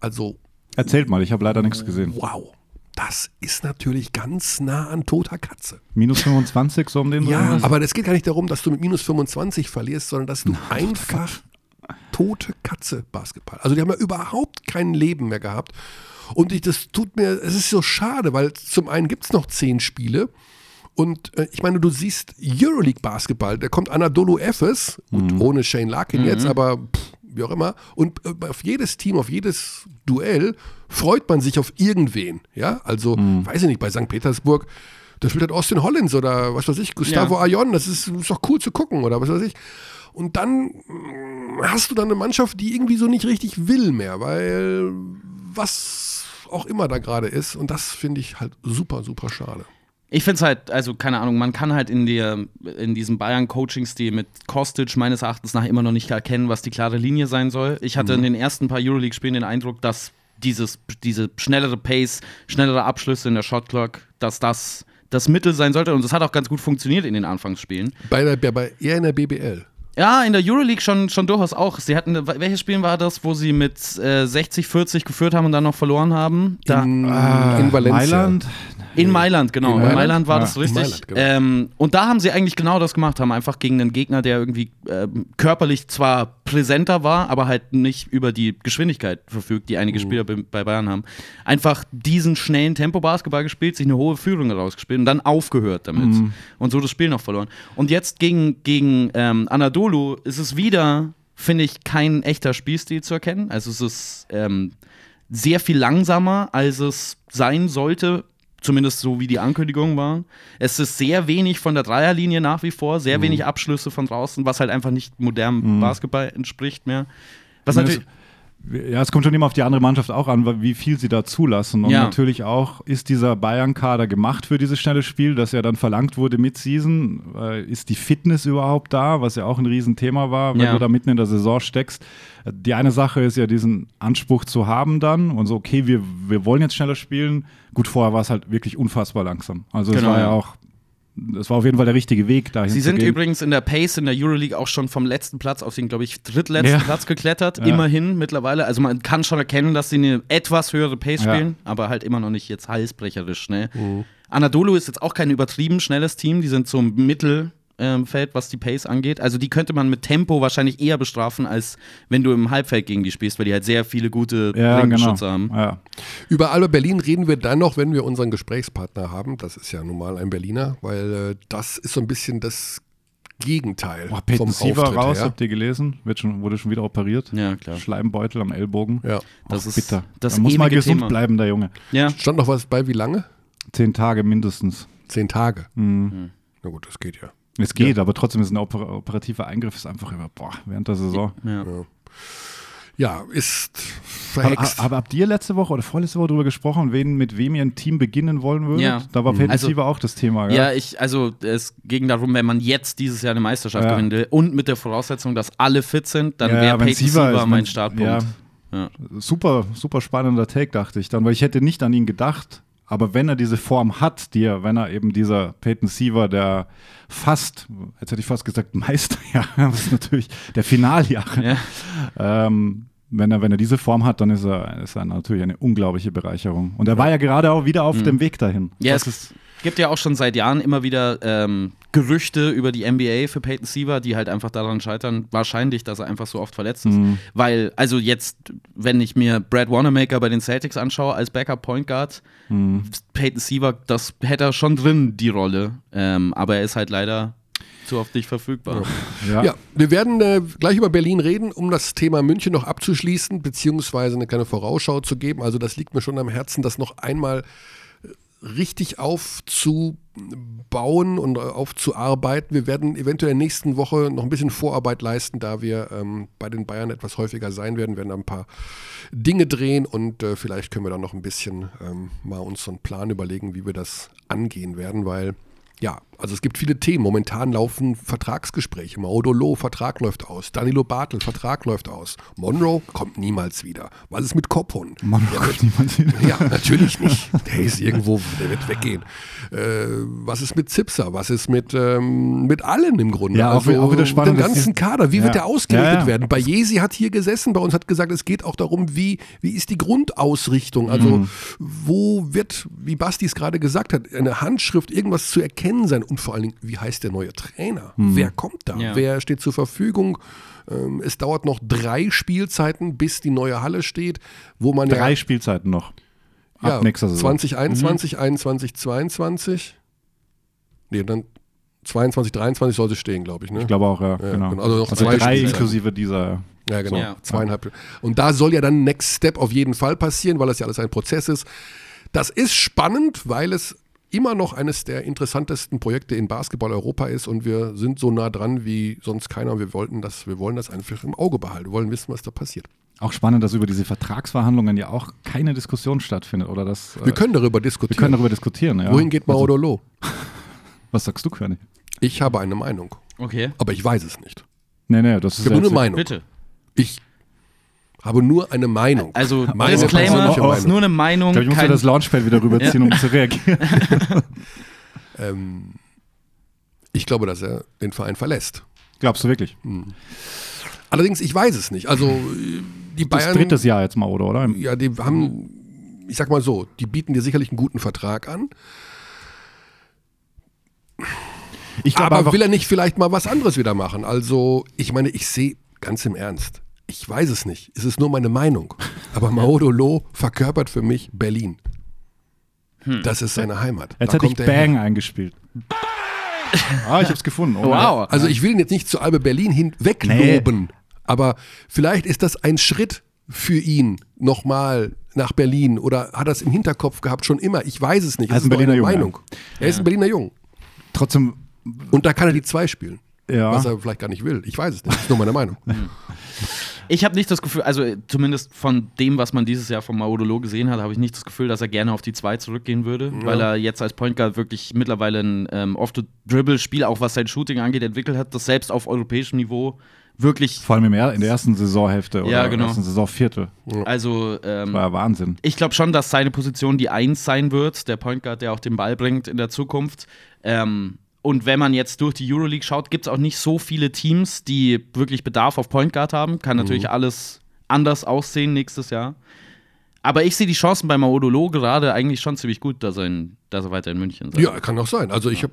Also, Erzählt mal, ich habe leider nichts gesehen. wow. Das ist natürlich ganz nah an toter Katze. Minus 25, so um den Ja, Dreh? aber es geht gar nicht darum, dass du mit minus 25 verlierst, sondern dass du einfach tote Katze Basketball. Also die haben ja überhaupt kein Leben mehr gehabt. Und ich, das tut mir, es ist so schade, weil zum einen gibt es noch zehn Spiele. Und äh, ich meine, du siehst Euroleague Basketball, da kommt Anadolu Efes, gut, ohne Shane Larkin jetzt, aber pff, wie auch immer. Und äh, auf jedes Team, auf jedes Duell freut man sich auf irgendwen. Ja, also, weiß ich nicht, bei St. Petersburg, da spielt halt Austin Hollins oder was weiß ich, Gustavo Ja. Ayon, das ist, ist doch cool zu gucken oder was weiß ich. Und dann mm, hast du dann eine Mannschaft, die irgendwie so nicht richtig will mehr, weil was auch immer da gerade ist. Und das finde ich halt super, super schade. Ich finde es halt, also keine Ahnung, man kann halt in, der, in diesem Bayern-Coaching-Stil mit Kostic meines Erachtens nach immer noch nicht erkennen, was die klare Linie sein soll. Ich hatte in den ersten paar Euroleague-Spielen den Eindruck, dass dieses, diese schnellere Pace, schnellere Abschlüsse in der Shotclock, dass das das Mittel sein sollte. Und das hat auch ganz gut funktioniert in den Anfangsspielen. Bei der, bei- bei, eher in der BBL. Ja, in der Euroleague schon, schon durchaus auch. Sie hatten, welches Spiel war das, wo sie mit äh, 60, 40 geführt haben und dann noch verloren haben? Da, In, Ah, in Valencia. Mailand? In Mailand, genau. In Mailand? Mailand, war Ja, das richtig. Mailand, genau. ähm, und da haben sie eigentlich genau das gemacht, haben einfach gegen einen Gegner, der irgendwie ähm, körperlich zwar präsenter war, aber halt nicht über die Geschwindigkeit verfügt, die Mhm. einige Spieler bei, bei Bayern haben. Einfach diesen schnellen Tempo-Basketball gespielt, sich eine hohe Führung rausgespielt und dann aufgehört damit. Mhm. Und so das Spiel noch verloren. Und jetzt gegen, gegen ähm, Anadolu ist es wieder, finde ich, kein echter Spielstil zu erkennen. Also es ist ähm, sehr viel langsamer, als es sein sollte. Zumindest so wie die Ankündigungen waren. Es ist sehr wenig von der Dreierlinie nach wie vor, Mhm. sehr wenig Abschlüsse von draußen, was halt einfach nicht modernem Basketball entspricht mehr. Was natürlich. Ja, es kommt schon immer auf die andere Mannschaft auch an, wie viel sie da zulassen. Und Ja. natürlich auch, ist dieser Bayern-Kader gemacht für dieses schnelle Spiel, das ja dann verlangt wurde mit Season? Äh, Ist die Fitness überhaupt da, was ja auch ein Riesenthema war, wenn Ja. du da mitten in der Saison steckst? Die eine Sache ist ja, diesen Anspruch zu haben dann und so, okay, wir, wir wollen jetzt schneller spielen. Gut, vorher war es halt wirklich unfassbar langsam. Also es Genau, war ja ja. auch, es war auf jeden Fall der richtige Weg dahin Sie sind übrigens in der Pace in der Euroleague auch schon vom letzten Platz auf den, glaube ich, drittletzten Ja. Platz geklettert. Ja. Immerhin mittlerweile. Also man kann schon erkennen, dass sie eine etwas höhere Pace Ja. spielen, aber halt immer noch nicht jetzt halsbrecherisch schnell. Anadolu ist jetzt auch kein übertrieben schnelles Team. Die sind so mittel ähm, Feld, was die Pace angeht. Also die könnte man mit Tempo wahrscheinlich eher bestrafen, als wenn du im Halbfeld gegen die spielst, weil die halt sehr viele gute Ja, genau. Ringbeschützer haben. Ja. Über Alba Berlin reden wir dann noch, wenn wir unseren Gesprächspartner haben. Das ist ja nun mal ein Berliner, weil äh, das ist so ein bisschen das Gegenteil Boah, vom Siever Auftritt raus, her. habt ihr gelesen? Wird schon, wurde schon wieder operiert. Ja, klar. Schleimbeutel amEllbogen. Ja. Das Och, ist bitter. das da muss mal gesund Thema. bleiben, der Junge. Ja, Stand noch was bei, wie lange? Zehn Tage mindestens. Zehn Tage. Mhm. Na gut, das geht ja. Es geht, aber trotzdem ist ein oper operativer Eingriff ist einfach immer, boah, während der Saison. ja. Ja, ist Aber, verhext. aber habt ihr letzte Woche oder vorletzte Woche darüber gesprochen, wen, mit wem ihr ein Team beginnen wollen würdet? Ja. Da war Peyton Also- Siever auch das Thema? Ja, ich, also es ging darum, wenn man jetzt dieses Jahr eine Meisterschaft Ja. gewinnen will und mit der Voraussetzung, dass alle fit sind, dann Ja, wäre Peyton Siever ist, mein Startpunkt. Ja. Super, super spannender Take, dachte ich dann, weil ich hätte nicht an ihn gedacht. Aber wenn er diese Form hat, die er, wenn er eben dieser Peyton Siever, der fast, jetzt hätte ich fast gesagt Meister, ja, das ist natürlich der Finaljahre. Ja. Ähm, wenn er, wenn er diese Form hat, dann ist er, ist er natürlich eine unglaubliche Bereicherung. Und er war ja gerade auch wieder auf dem Weg dahin. Mhm. Ja, Das es gibt ja auch schon seit Jahren immer wieder ähm, Gerüchte über die NBA für Peyton Siever, die halt einfach daran scheitern, wahrscheinlich, dass er einfach so oft verletzt ist. Mhm. Weil, also jetzt, wenn ich mir Brad Wanamaker bei den Celtics anschaue als Backup Point Guard, Mhm. Peyton Siever, das hätte er schon drin, die Rolle. Ähm, aber er ist halt leider zu oft nicht verfügbar. ja. Ja, wir werden äh, gleich über Berlin reden, um das Thema München noch abzuschließen, beziehungsweise eine kleine Vorausschau zu geben. Also das liegt mir schon am Herzen, das noch einmal äh, richtig aufzubauen und äh, aufzuarbeiten. Wir werden eventuell nächsten Woche noch ein bisschen Vorarbeit leisten, da wir ähm, bei den Bayern etwas häufiger sein werden, werden da ein paar Dinge drehen und äh, vielleicht können wir dann noch ein bisschen ähm, mal uns so einen Plan überlegen, wie wir das angehen werden, weil ja, also es gibt viele Themen. Momentan laufen Vertragsgespräche. Maudolo, Vertrag läuft aus. Danilo Bartel, Vertrag läuft aus. Monroe kommt niemals wieder. Was ist mit Kophun? Mann, Der Gott, niemand sieht. ja, natürlich nicht. Der ist irgendwo, der wird weggehen. Äh, was ist mit Zipser? Was ist mit, ähm, mit allen im Grunde? Ja, auch wieder- auch wieder spannend, Den ganzen Kader, wie Ja. wird der ausgerichtet Ja, ja. werden? Bayesi hat hier gesessen bei uns, hat gesagt, es geht auch darum, wie, wie ist die Grundausrichtung? Also, Mhm. wo wird, wie Basti es gerade gesagt hat, eine Handschrift, irgendwas zu erkennen sein? Und vor allen Dingen, wie heißt der neue Trainer? Mhm. Wer kommt da? Ja. Wer steht zur Verfügung? Ähm, Es dauert noch drei Spielzeiten, bis die neue Halle steht, wo man Drei ja Spielzeiten noch. Ab ja, nächster Saison. 2021, 21, 22. Nee, dann 22, 23 soll sie stehen, glaube ich. Ne? Ich glaube auch, ja, Ja, genau. genau. Also noch zwei drei inklusive dieser. Ja, genau. Ja. Zweieinhalb. Und da soll ja dann Next Step auf jeden Fall passieren, weil das ja alles ein Prozess ist. Das ist spannend, weil es immer noch eines der interessantesten Projekte in Basketball Europa ist und wir sind so nah dran wie sonst keiner. Und wir wollten das, wir wollen das einfach im Auge behalten. Wir wollen wissen, was da passiert. Auch spannend, dass über diese Vertragsverhandlungen ja auch keine Diskussion stattfindet. Oder das, Wir äh, können darüber wir diskutieren. können darüber diskutieren. Ja. Wohin geht Also, Maudolo? was sagst du, Körny? Ich habe eine Meinung, Okay. aber ich weiß es nicht. Nee, nee, das ist Ich habe nur eine Meinung. Bitte. Ich habe nur eine Meinung. Also, Meine Disclaimer, persönliche ist Meinung. nur eine Meinung. Ich glaube, ich muss mir das Launchpad wieder rüberziehen, um zu reagieren. Ähm, ich glaube, dass er den Verein verlässt. Glaubst du wirklich? Allerdings, ich weiß es nicht. Also die Das Bayern, drittes Jahr jetzt mal, oder? oder? ja, die haben, ich sag mal so, die bieten dir sicherlich einen guten Vertrag an. Ich glaube aber will er nicht vielleicht mal was anderes wieder machen? Also, ich meine, ich sehe ganz im Ernst. Ich weiß es nicht. Es ist nur meine Meinung. Aber Maudolo verkörpert für mich Berlin. Das ist seine Heimat. jetzt Da hätte ich er. Bang eingespielt. ah, ich hab's gefunden. Oh, Wow. Also ich will ihn jetzt nicht zu Albe Berlin hin wegloben, aber vielleicht ist das ein Schritt für ihn nochmal nach Berlin oder hat er es im Hinterkopf gehabt schon immer. Ich weiß es nicht. Er Es ist ein nur Berliner eine Junge, Meinung. Er ist ein Berliner Jung. Trotzdem, Und da kann er die zwei spielen. Ja. Was er vielleicht gar nicht will. Ich weiß es nicht. Das ist nur meine Meinung. Ich habe nicht das Gefühl, also zumindest von dem, was man dieses Jahr vom Maudolo gesehen hat, habe ich nicht das Gefühl, dass er gerne auf die 2 zurückgehen würde, weil er jetzt als Point Guard wirklich mittlerweile ein ähm, Off-the-Dribble-Spiel, auch was sein Shooting angeht, entwickelt hat, das selbst auf europäischem Niveau wirklich, vor allem im er in der ersten Saisonhälfte oder Ja, genau. ersten Saisonviertel. also ähm, War ja Wahnsinn. ich glaube schon, dass seine Position die 1 sein wird, der Point Guard, der auch den Ball bringt in der Zukunft. Ähm, und wenn man jetzt durch die Euroleague schaut, gibt es auch nicht so viele Teams, die wirklich Bedarf auf Point Guard haben. Kann natürlich alles anders aussehen nächstes Jahr. Aber ich sehe die Chancen bei Maudolo gerade eigentlich schon ziemlich gut, dass er, in, dass er weiter in München sein Ja, kann auch sein. Also ich habe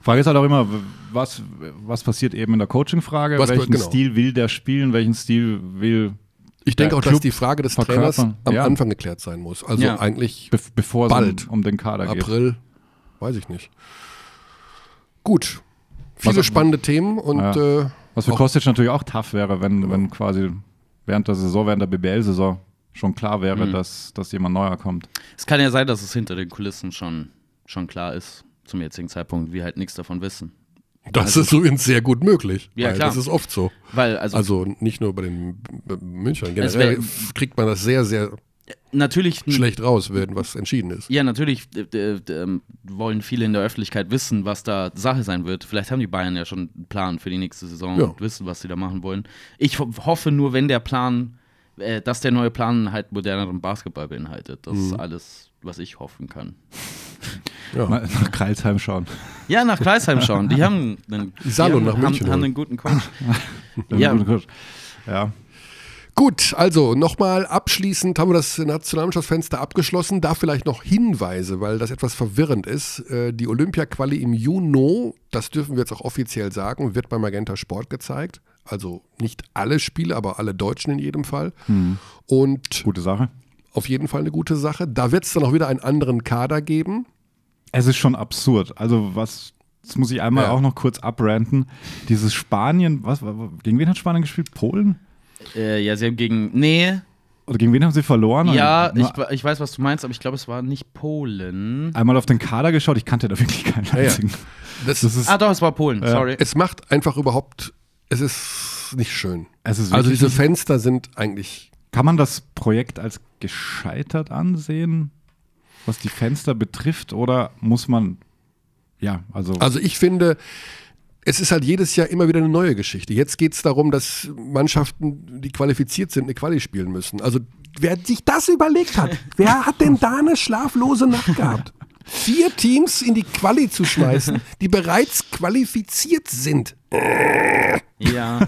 Frage ist halt auch immer, was, was passiert eben in der Coaching-Frage? Welchen genau. Stil will der spielen? Welchen Stil will, ich denke auch, dass Club die Frage des Trainers verkörpern. am Ja. Anfang geklärt sein muss. Also Ja. eigentlich be bevor Bald. es um, um den Kader geht? April, weiß ich nicht. Gut. Viele Was- spannende Themen und Ja. äh, Was für Kostic natürlich auch tough wäre, wenn, wenn quasi während der Saison, während der BBL-Saison schon klar wäre, dass, dass jemand neuer kommt. Es kann ja sein, dass es hinter den Kulissen schon, schon klar ist, zum jetzigen Zeitpunkt, wir halt nichts davon wissen. das ist übrigens sehr gut möglich. Ja, weil klar. Das ist oft so. Weil, also, Also nicht nur bei den Münchnern. Es Generell wär- kriegt man das sehr, sehr natürlich schlecht raus, wenn was entschieden ist. Ja, natürlich äh, äh, ähm, wollen viele in der Öffentlichkeit wissen, was da Sache sein wird. Vielleicht haben die Bayern ja schon einen Plan für die nächste Saison Ja. und wissen, was sie da machen wollen. Ich ho hoffe nur, wenn der Plan, äh, dass der neue Plan halt moderneren Basketball beinhaltet. Das Mhm. ist alles, was ich hoffen kann. Ja. Mal nach Kreilsheim schauen. Ja, nach Kreisheim schauen. Die haben einen, die Salo haben, nach München haben, haben einen guten Coach. Ja. ja, ja. Gut, also nochmal abschließend haben wir das Nationalmannschaftsfenster abgeschlossen. Da vielleicht noch Hinweise, weil das etwas verwirrend ist. Äh, Die Olympia-Quali im Juni, das dürfen wir jetzt auch offiziell sagen, wird bei Magenta Sport gezeigt. Also nicht alle Spiele, aber alle Deutschen in jedem Fall. Und Gute Sache. auf jeden Fall eine gute Sache. Da wird es dann auch wieder einen anderen Kader geben. Es ist schon absurd. Also was, das muss ich einmal Ja. auch noch kurz abranten. Dieses Spanien, was, gegen wen hat Spanien gespielt? Polen? Äh, ja, sie haben gegen. Nee, Oder gegen wen haben sie verloren? ja, ich, ich weiß, was du meinst, aber ich glaube, es war nicht Polen. einmal auf den Kader geschaut, ich kannte da wirklich keinen ja. einzigen. Das, Das ist, Ah, doch, es war Polen, sorry. es macht einfach überhaupt, es ist nicht schön. es ist Also diese Fenster sind eigentlich Kann man das Projekt als gescheitert ansehen, was die Fenster betrifft, oder muss man, ja, also, Also ich finde, es ist halt jedes Jahr immer wieder eine neue Geschichte. Jetzt geht es darum, dass Mannschaften, die qualifiziert sind, eine Quali spielen müssen. Also wer sich das überlegt hat, wer hat denn da eine schlaflose Nacht gehabt? Vier Teams in die Quali zu schmeißen, die bereits qualifiziert sind. Ja.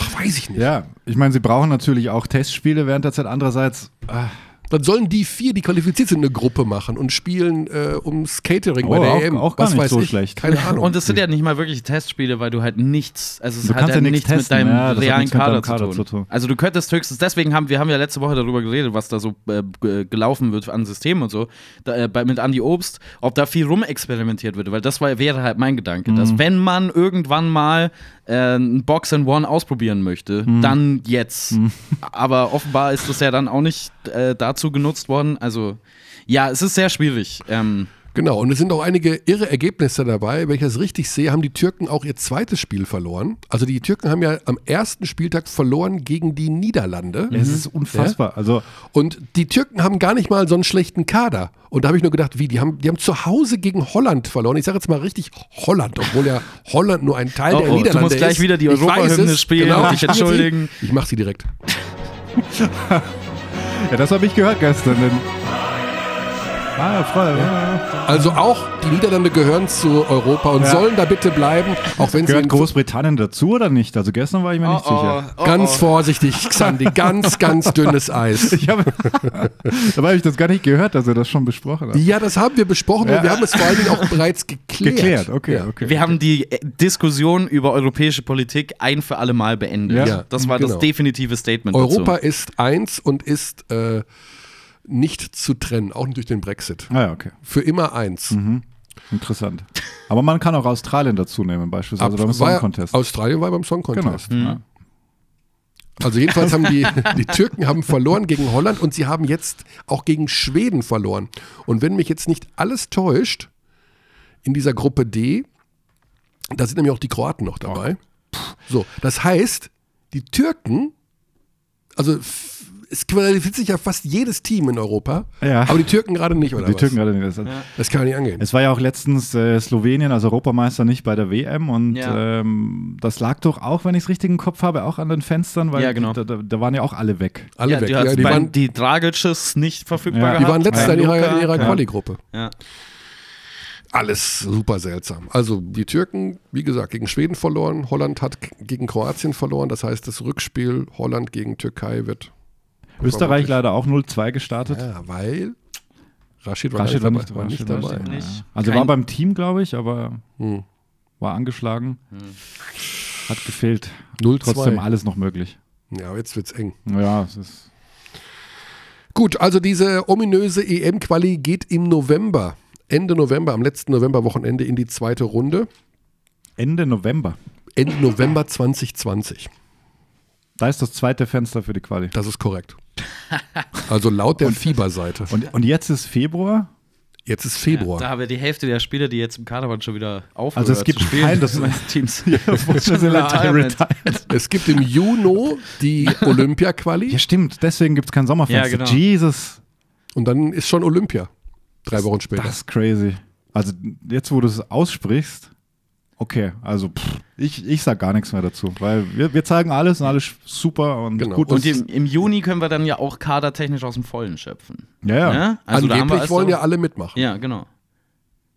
Ach, weiß ich nicht. ja, ich meine, sie brauchen natürlich auch Testspiele während der Zeit. Andererseits, ah, Dann sollen die vier, die qualifiziert sind, eine Gruppe machen und spielen äh, ums Catering bei Oh, der auch- EM. auch gar Was nicht weiß so ich. schlecht. Keine Ahnung. Und es sind ja nicht mal wirklich Testspiele, weil du halt nichts, also es Du hat kannst ja ja nichts nichts mit testen, deinem ja, das realen mit Kader, Kader zu, zu tun. tun. Also du könntest höchstens, deswegen haben wir haben ja letzte Woche darüber geredet, was da so äh, g- gelaufen wird an Systemen und so, da, äh, bei, mit Andy Obst, ob da viel rumexperimentiert wird, weil das war, wäre halt mein Gedanke, Mhm. dass wenn man irgendwann mal äh, ein Box and One ausprobieren möchte, Mhm. dann jetzt. Aber offenbar ist das ja dann auch nicht äh, dazu genutzt worden. Also ja, es ist sehr schwierig. Ähm, Genau, und es sind auch einige irre Ergebnisse dabei. Wenn ich das richtig sehe, haben die Türken auch ihr zweites Spiel verloren. Also die Türken haben ja am ersten Spieltag verloren gegen die Niederlande. es ist unfassbar. Also, Und die Türken haben gar nicht mal so einen schlechten Kader. Und da habe ich nur gedacht, wie, die haben, die haben zu Hause gegen Holland verloren. Ich sage jetzt mal richtig Holland, obwohl ja Holland nur ein Teil Oh, der oh, du Niederlande musst gleich ist. wieder die Europahymne spielen genau. dich entschuldigen. Ich mache sie direkt. ja, das habe ich gehört gestern. Denn. Ja. Also auch die Niederlande gehören zu Europa und Ja. sollen da bitte bleiben, auch wenn sie Gehört in Großbritannien dazu oder nicht? Also gestern war ich mir nicht sicher. oh, Ganz vorsichtig, Xandi, ganz, ganz dünnes Eis. Ich habe, dabei habe ich das gar nicht gehört, dass er das schon besprochen hat. Ja, das haben wir besprochen und Ja. wir haben es vor allen Dingen auch bereits geklärt. Geklärt, okay, Ja. okay. Wir haben die äh, Diskussion über europäische Politik ein für alle Mal beendet. Ja. Ja, das war genau. das definitive Statement Europa dazu. ist eins und ist äh, nicht zu trennen, auch nicht durch den Brexit. Ah ja, okay. Für immer eins. Interessant. Aber man kann auch Australien dazu nehmen, beispielsweise beim Song Contest. Australien war beim Song Genau. Contest. Ja. Also jedenfalls haben die, die Türken haben verloren gegen Holland und sie haben jetzt auch gegen Schweden verloren. Und wenn mich jetzt nicht alles täuscht, in dieser Gruppe D, da sind nämlich auch die Kroaten noch dabei. So, das heißt, die Türken, also es qualifiziert sich ja fast jedes Team in Europa, Ja. aber die Türken gerade nicht, oder Die was? Türken gerade nicht. Das, Das kann ja nicht angehen. Es war ja auch letztens äh, Slowenien als Europameister nicht bei der WM und Ja. ähm, das lag doch auch, wenn ich es richtig im Kopf habe, auch an den Fenstern, weil Ja, genau. da, da, da waren ja auch alle weg. Alle ja, weg. die, Ja, die, waren, die Dragices nicht verfügbar Ja. die gehabt. waren letzter in ihrer, in ihrer. Quali-Gruppe. Ja. Alles super seltsam. Also die Türken, wie gesagt, gegen Schweden verloren, Holland hat gegen Kroatien verloren. Das heißt, das Rückspiel Holland gegen Türkei wird Österreich leider auch 0-2 gestartet. Ja, weil Rashid war, Rashid war, war nicht, war nicht Rashid war dabei. nicht Nicht. Also Kein- war beim Team, glaube ich, aber Hm. war angeschlagen. Hat gefehlt. 0-2. Trotzdem alles noch möglich. Ja, jetzt wird's eng. Ja, es ist. Gut, also diese ominöse EM-Quali geht im November, Ende November, am letzten Novemberwochenende in die zweite Runde. Ende November. Ende November 2020. Da ist das zweite Fenster für die Quali. Das ist korrekt. Also laut der Fieberseite. Und, und jetzt ist Februar. Jetzt ist Februar. Da haben wir die Hälfte der Spieler, die jetzt im Kader waren, schon wieder aufgehört Also es gibt zu spielen. kein- das- Teams. Retired. Es gibt im Juni die Olympia-Quali Ja, stimmt. Deswegen gibt es kein Sommerfenster. Ja, genau. Jesus, und dann ist schon Olympia. Drei Wochen später. das ist crazy. Also jetzt, wo du es aussprichst, okay, also pff, ich, ich sag gar nichts mehr dazu, weil wir, wir zeigen alles und alles super und Genau. gut. Und im, im Juni können wir dann ja auch kadertechnisch aus dem Vollen schöpfen. ja, ja. Ja? Also da haben wir Angeblich also, wollen ja alle mitmachen. Ja, genau.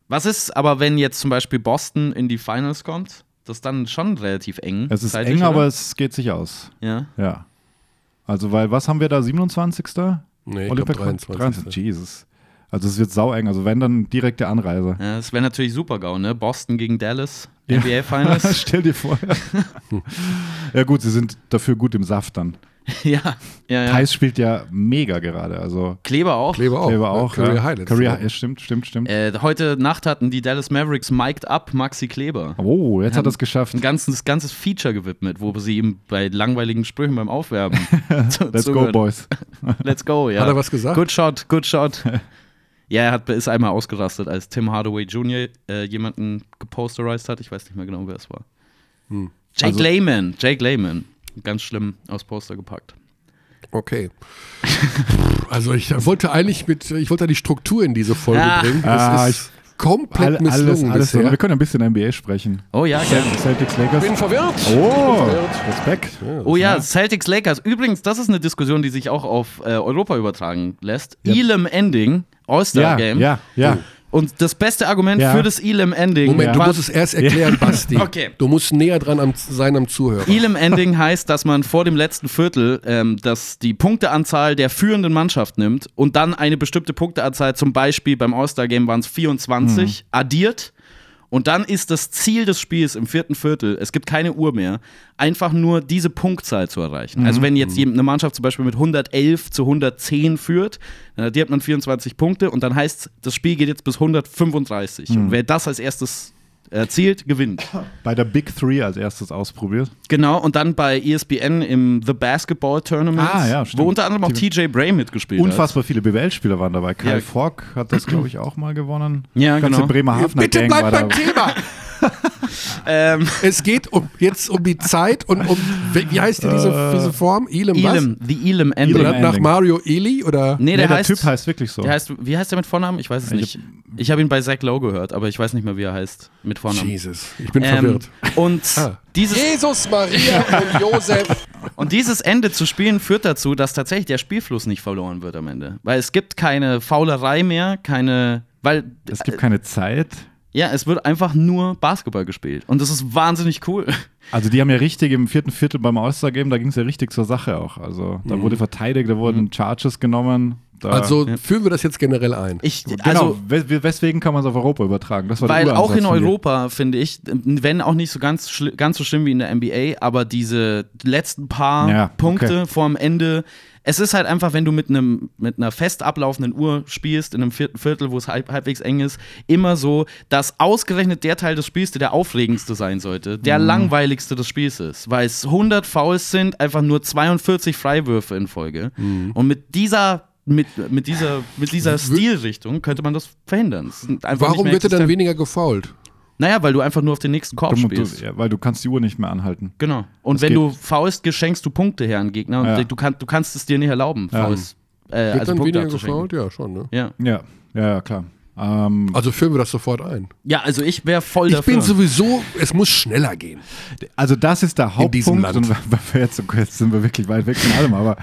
Was ist aber, wenn jetzt zum Beispiel Boston in die Finals kommt? Das ist dann schon relativ eng. Es ist zeitlich, eng, aber oder? es geht sich aus. Ja. Ja. Also, weil, was haben wir da? 27. Nee, ich Olympia- glaube 23. Jesus. Also, es wird sau eng. Also, wenn dann direkte Anreise. ja das wäre natürlich super GAU, ne? Boston gegen Dallas, Ja. NBA Finals. Stell dir vor. ja, gut, sie sind dafür gut im Saft dann. ja, ja, ja. Thais spielt ja mega gerade. Also, Kleber auch. Kleber auch. Kleber ja, auch. Career ja. Highlights. Career, ja. ja, stimmt, stimmt, stimmt. Äh, heute Nacht hatten die Dallas Mavericks mic'd up Maxi Kleber. oh, jetzt hat er es geschafft. Ein ganzes, ganzes Feature gewidmet, wo sie ihm bei langweiligen Sprüchen beim Aufwärmen zu- Let's go, zuhören. Boys. Let's go, ja. Hat er was gesagt? Good shot, good shot. Ja, er hat, ist einmal ausgerastet, als Tim Hardaway Jr. Äh, jemanden geposterized hat. Ich weiß nicht mehr genau, wer es war. Hm. Jake Also- Layman, Jake Layman. Ganz schlimm aus Poster gepackt. Okay. Also ich wollte eigentlich mit, ich wollte die Struktur in diese Folge Ah. bringen. Ah, Es ist komplett All, alles, misslungen alles. bisher. Wir können ein bisschen NBA sprechen. Oh ja, gerne. Celtics Lakers. bin verwirrt. Oh, Respekt. Oh ja, Celtics Lakers. Übrigens, das ist eine Diskussion, die sich auch auf äh, Europa übertragen lässt. Elam Ending, All-Star Ja, Game. ja, ja. Und das beste Argument Ja. für das Elam Ending Moment, du musst es erst erklären, Basti. Okay. Du musst näher dran am, sein am Zuhörer. Elam Ending heißt, dass man vor dem letzten Viertel ähm, dass die Punkteanzahl der führenden Mannschaft nimmt und dann eine bestimmte Punkteanzahl, zum Beispiel beim All-Star-Game waren es 24, addiert. Und dann ist das Ziel des Spiels im vierten Viertel, es gibt keine Uhr mehr, einfach nur diese Punktzahl zu erreichen. Also wenn jetzt eine Mannschaft zum Beispiel mit 111 zu 110 führt, dann addiert man 24 Punkte und dann heißt, das Spiel geht jetzt bis 135. Und wer das als erstes erzielt, gewinnt. Bei der Big Three als erstes ausprobiert. Genau, und dann bei ESPN im The Basketball Tournament, Ah, ja, stimmt. wo unter anderem auch TJ Bray mitgespielt Unfassbar viele BWL-Spieler waren dabei. Kyle Ja. Fogg hat das, glaube ich, auch mal gewonnen. Ja, Ganze genau. Bremerhavener Bitte Gang bleib war beim. Thema. Ähm, Es geht um, jetzt um die Zeit und um, wie heißt die, diese, diese Form? Elam, Elam, The Elam Ending. Elam. was? Nach. Mario Eli oder? Nee, Nee, der, der heißt, Typ heißt wirklich so. der heißt, wie heißt der mit Vornamen? Ich weiß es Ich nicht. Ich habe ihn bei Zach Lowe gehört, aber ich weiß nicht mehr, wie er heißt mit Vornamen. Jesus, ich bin Ähm, verwirrt. und, Ah. dieses, Jesus, Maria und Josef. und dieses Ende zu spielen führt dazu, dass tatsächlich der Spielfluss nicht verloren wird am Ende. Weil es gibt keine Faulerei mehr, keine. Weil es gibt keine Zeit. Ja, es wird einfach nur Basketball gespielt. Und das ist wahnsinnig cool. Also die haben ja richtig im vierten Viertel beim All-Star-Game, da ging es ja richtig zur Sache auch. Also da wurde verteidigt, da wurden Charges genommen. Da, Also führen wir das jetzt generell ein. Ich, genau, also, we- weswegen kann man es auf Europa übertragen? Das war der Weil auch in. Europa, finde ich, wenn auch nicht so ganz, ganz so schlimm wie in der NBA, aber diese letzten paar Ja, Punkte okay. vorm Ende, es ist halt einfach, wenn du mit einem mit einer fest ablaufenden Uhr spielst, in einem vierten Viertel, wo es halb, halbwegs eng ist, immer so, dass ausgerechnet der Teil des Spiels, der der aufregendste sein sollte, der Mhm. langweiligste des Spiels ist, weil es 100 Fouls sind, einfach nur 42 Freiwürfe in Folge. Mhm. Und mit dieser mit, mit dieser, mit dieser Stilrichtung könnte man das verhindern. Es sind einfach nicht Warum wird er dann weniger gefault? Naja, weil du einfach nur auf den nächsten Korb Du, spielst. du, ja, weil du kannst die Uhr nicht mehr anhalten. Genau. Und Das wenn geht. du faulst, geschenkst du Punkte her an Gegner. Und Ja. du, kann, du kannst es dir nicht erlauben, Ja. Fouls, äh, Wird also dann Punkte weniger gefault? Ja, schon. Ne? Ja. Ja, ja, ja klar. Ähm, Also führen wir das sofort ein. ja, also ich wäre voll Ich dafür. bin sowieso, es muss schneller gehen. Also das ist der In diesem Hauptpunkt Land. und wir jetzt, jetzt sind wir wirklich weit weg von allem, aber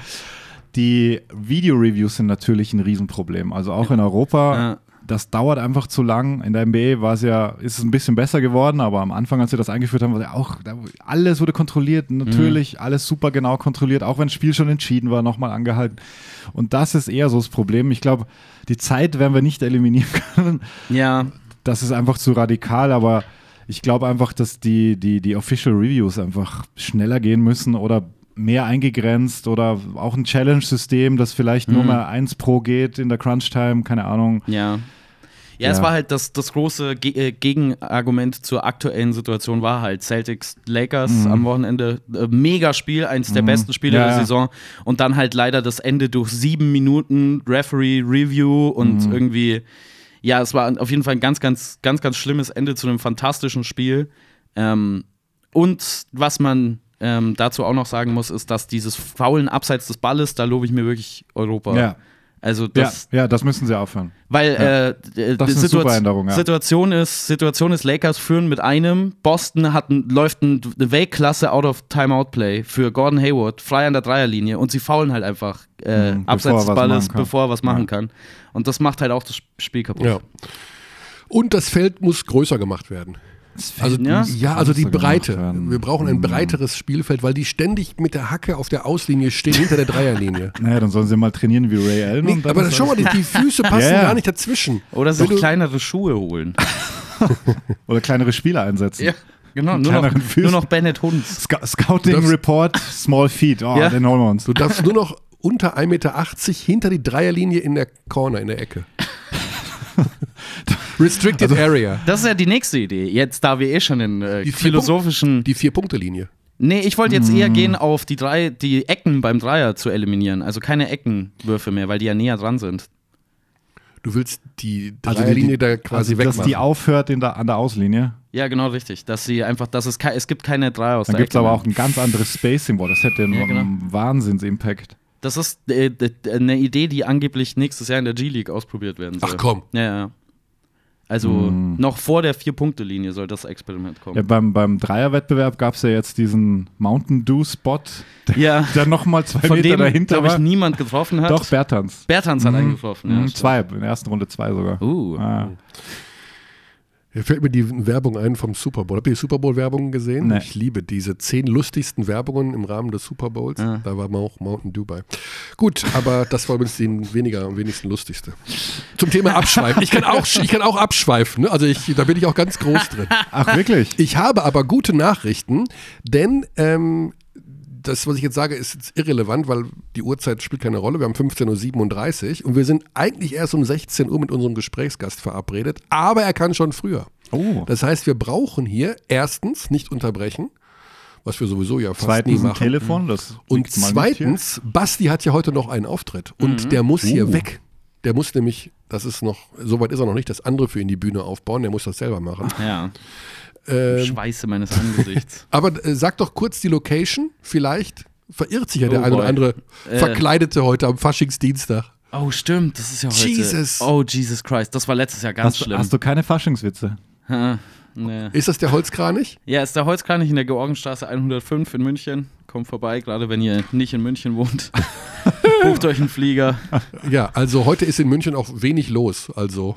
die Video-Reviews sind natürlich ein Riesenproblem. Also auch in Europa, Ja. das dauert einfach zu lang. In der NBA war es ja, ist es ein bisschen besser geworden, aber am Anfang, als sie das eingeführt haben, war ja auch, alles wurde kontrolliert, natürlich, alles super genau kontrolliert, auch wenn das Spiel schon entschieden war, nochmal angehalten. Und das ist eher so das Problem. Ich glaube, die Zeit werden wir nicht eliminieren können. Ja, Das ist einfach zu radikal, aber ich glaube einfach, dass die, die, die Official Reviews einfach schneller gehen müssen oder mehr eingegrenzt oder auch ein Challenge-System, das vielleicht nur mal eins pro geht in der Crunch-Time, keine Ahnung. Ja. Ja, es Ja. war halt das, das große Ge äh, Gegenargument zur aktuellen Situation war halt Celtics Lakers Mhm. am Wochenende. Äh, mega Spiel, eins der besten Spiele Ja, der. Saison. Und dann halt leider das Ende durch sieben Minuten Referee Review und Mhm. irgendwie, ja, es war auf jeden Fall ein ganz, ganz, ganz, ganz schlimmes Ende zu einem fantastischen Spiel. Ähm, und was man ähm, dazu auch noch sagen muss, ist, dass dieses Faulen abseits des Balles, da lobe ich mir wirklich Europa. Ja. Also Ja, das, ja, das müssen sie aufhören. weil Ja. äh, Das die ist Änderung, ja. Situation ist, Situation ist, Lakers führen mit einem, Boston hat ein, läuft ein, eine Weltklasse out of Timeout Play für Gordon Hayward, frei an der Dreierlinie und sie faulen halt einfach äh, Mhm, abseits des Balles, bevor er was machen Ja. kann. Und das macht halt auch das Spiel kaputt. Ja. Und das Feld muss größer gemacht werden. Also, Ja? ja, also die Breite. Wir brauchen ein breiteres Spielfeld, weil die ständig mit der Hacke auf der Auslinie stehen, hinter der Dreierlinie. Naja, dann sollen sie mal trainieren wie Ray Allen. Nee, und dann aber schau mal, die, die Füße passen Ja, ja. gar nicht dazwischen. Oder du- kleinere Schuhe holen. Oder kleinere Spieler einsetzen. genau. Mit Nur noch, nur noch Bennett Hunds. Sc Scouting Das- Report, Small Feet. Oh, Ja. den holen wir uns. Du darfst nur noch unter 1,80 Meter hinter die Dreierlinie in der Corner, in der Ecke. Restricted Area. Das ist ja die nächste Idee. Jetzt, da wir eh schon in äh, Die vier philosophischen. Die Vier-Punkte-Linie. Nee, ich wollte jetzt Mm. eher gehen auf die drei, die Ecken beim Dreier zu eliminieren. Also keine Eckenwürfe mehr, weil die ja näher dran sind. Du willst die Also Dreierlinie die, da quasi also, dass wegmachen. die aufhört in der, an der Auslinie. Ja, genau richtig. Dass sie einfach, dass es kei- es gibt keine Dreier aus Dann gibt es aber auch ein ganz anderes Spacing. Boah, das hätte einen Ja, genau. Wahnsinns-Impact. Das ist äh, eine Idee, die angeblich nächstes Jahr in der G-League ausprobiert werden soll. Ach komm. Ja, ja. Also noch vor der Vier-Punkte-Linie soll das Experiment kommen. Ja, beim, beim Dreierwettbewerb gab es ja jetzt diesen Mountain Dew-Spot, der, Ja, der nochmal zwei von Meter dem, dahinter glaube ich, war. niemand getroffen hat. Doch, Bertans. Bertans hat einen getroffen. Ja, Mhm, zwei, in der ersten Runde zwei sogar. Uh. Ah. Hier fällt mir die Werbung ein vom Super Bowl. Habt ihr die Super Bowl-Werbung gesehen? Nee. Ich liebe diese zehn lustigsten Werbungen im Rahmen des Super Bowls. Ah. Da war auch Mountain Dew bei. Gut, aber das war übrigens die weniger, am wenigsten lustigste. Zum Thema Abschweifen. Ich kann auch, ich kann auch abschweifen. Ne? Also ich, da bin ich auch ganz groß drin. Ach, wirklich? Ich habe aber gute Nachrichten, denn ähm, das, was ich jetzt sage, ist jetzt irrelevant, weil die Uhrzeit spielt keine Rolle. Wir haben 15.37 Uhr und wir sind eigentlich erst um 16 Uhr mit unserem Gesprächsgast verabredet, aber er kann schon früher. Oh. Das heißt, wir brauchen hier erstens nicht unterbrechen, was wir sowieso ja fast nie Zweitens ein machen. Telefon, das Und nicht hier. zweitens, Basti hat ja heute noch einen Auftritt und der muss hier weg. Der muss nämlich, das ist noch, soweit ist er noch nicht, das andere für ihn die Bühne aufbauen, der muss das selber machen. Ja. Ähm, Schweiße meines Angesichts. aber äh, sag doch kurz die Location, vielleicht verirrt sich ja der Oh ein oder andere Äh. Verkleidete heute am Faschingsdienstag. Oh, stimmt, das ist ja heute. Jesus. Oh, Jesus Christ, das war letztes Jahr ganz Hast, schlimm. hast du keine Faschingswitze? Ha, nee. Ist das der Holzkranich? Ja, ist der Holzkranich in der Georgenstraße 105 in München. Kommt vorbei, gerade wenn ihr nicht in München wohnt. Bucht euch einen Flieger. Ja, also heute ist in München auch wenig los. Also,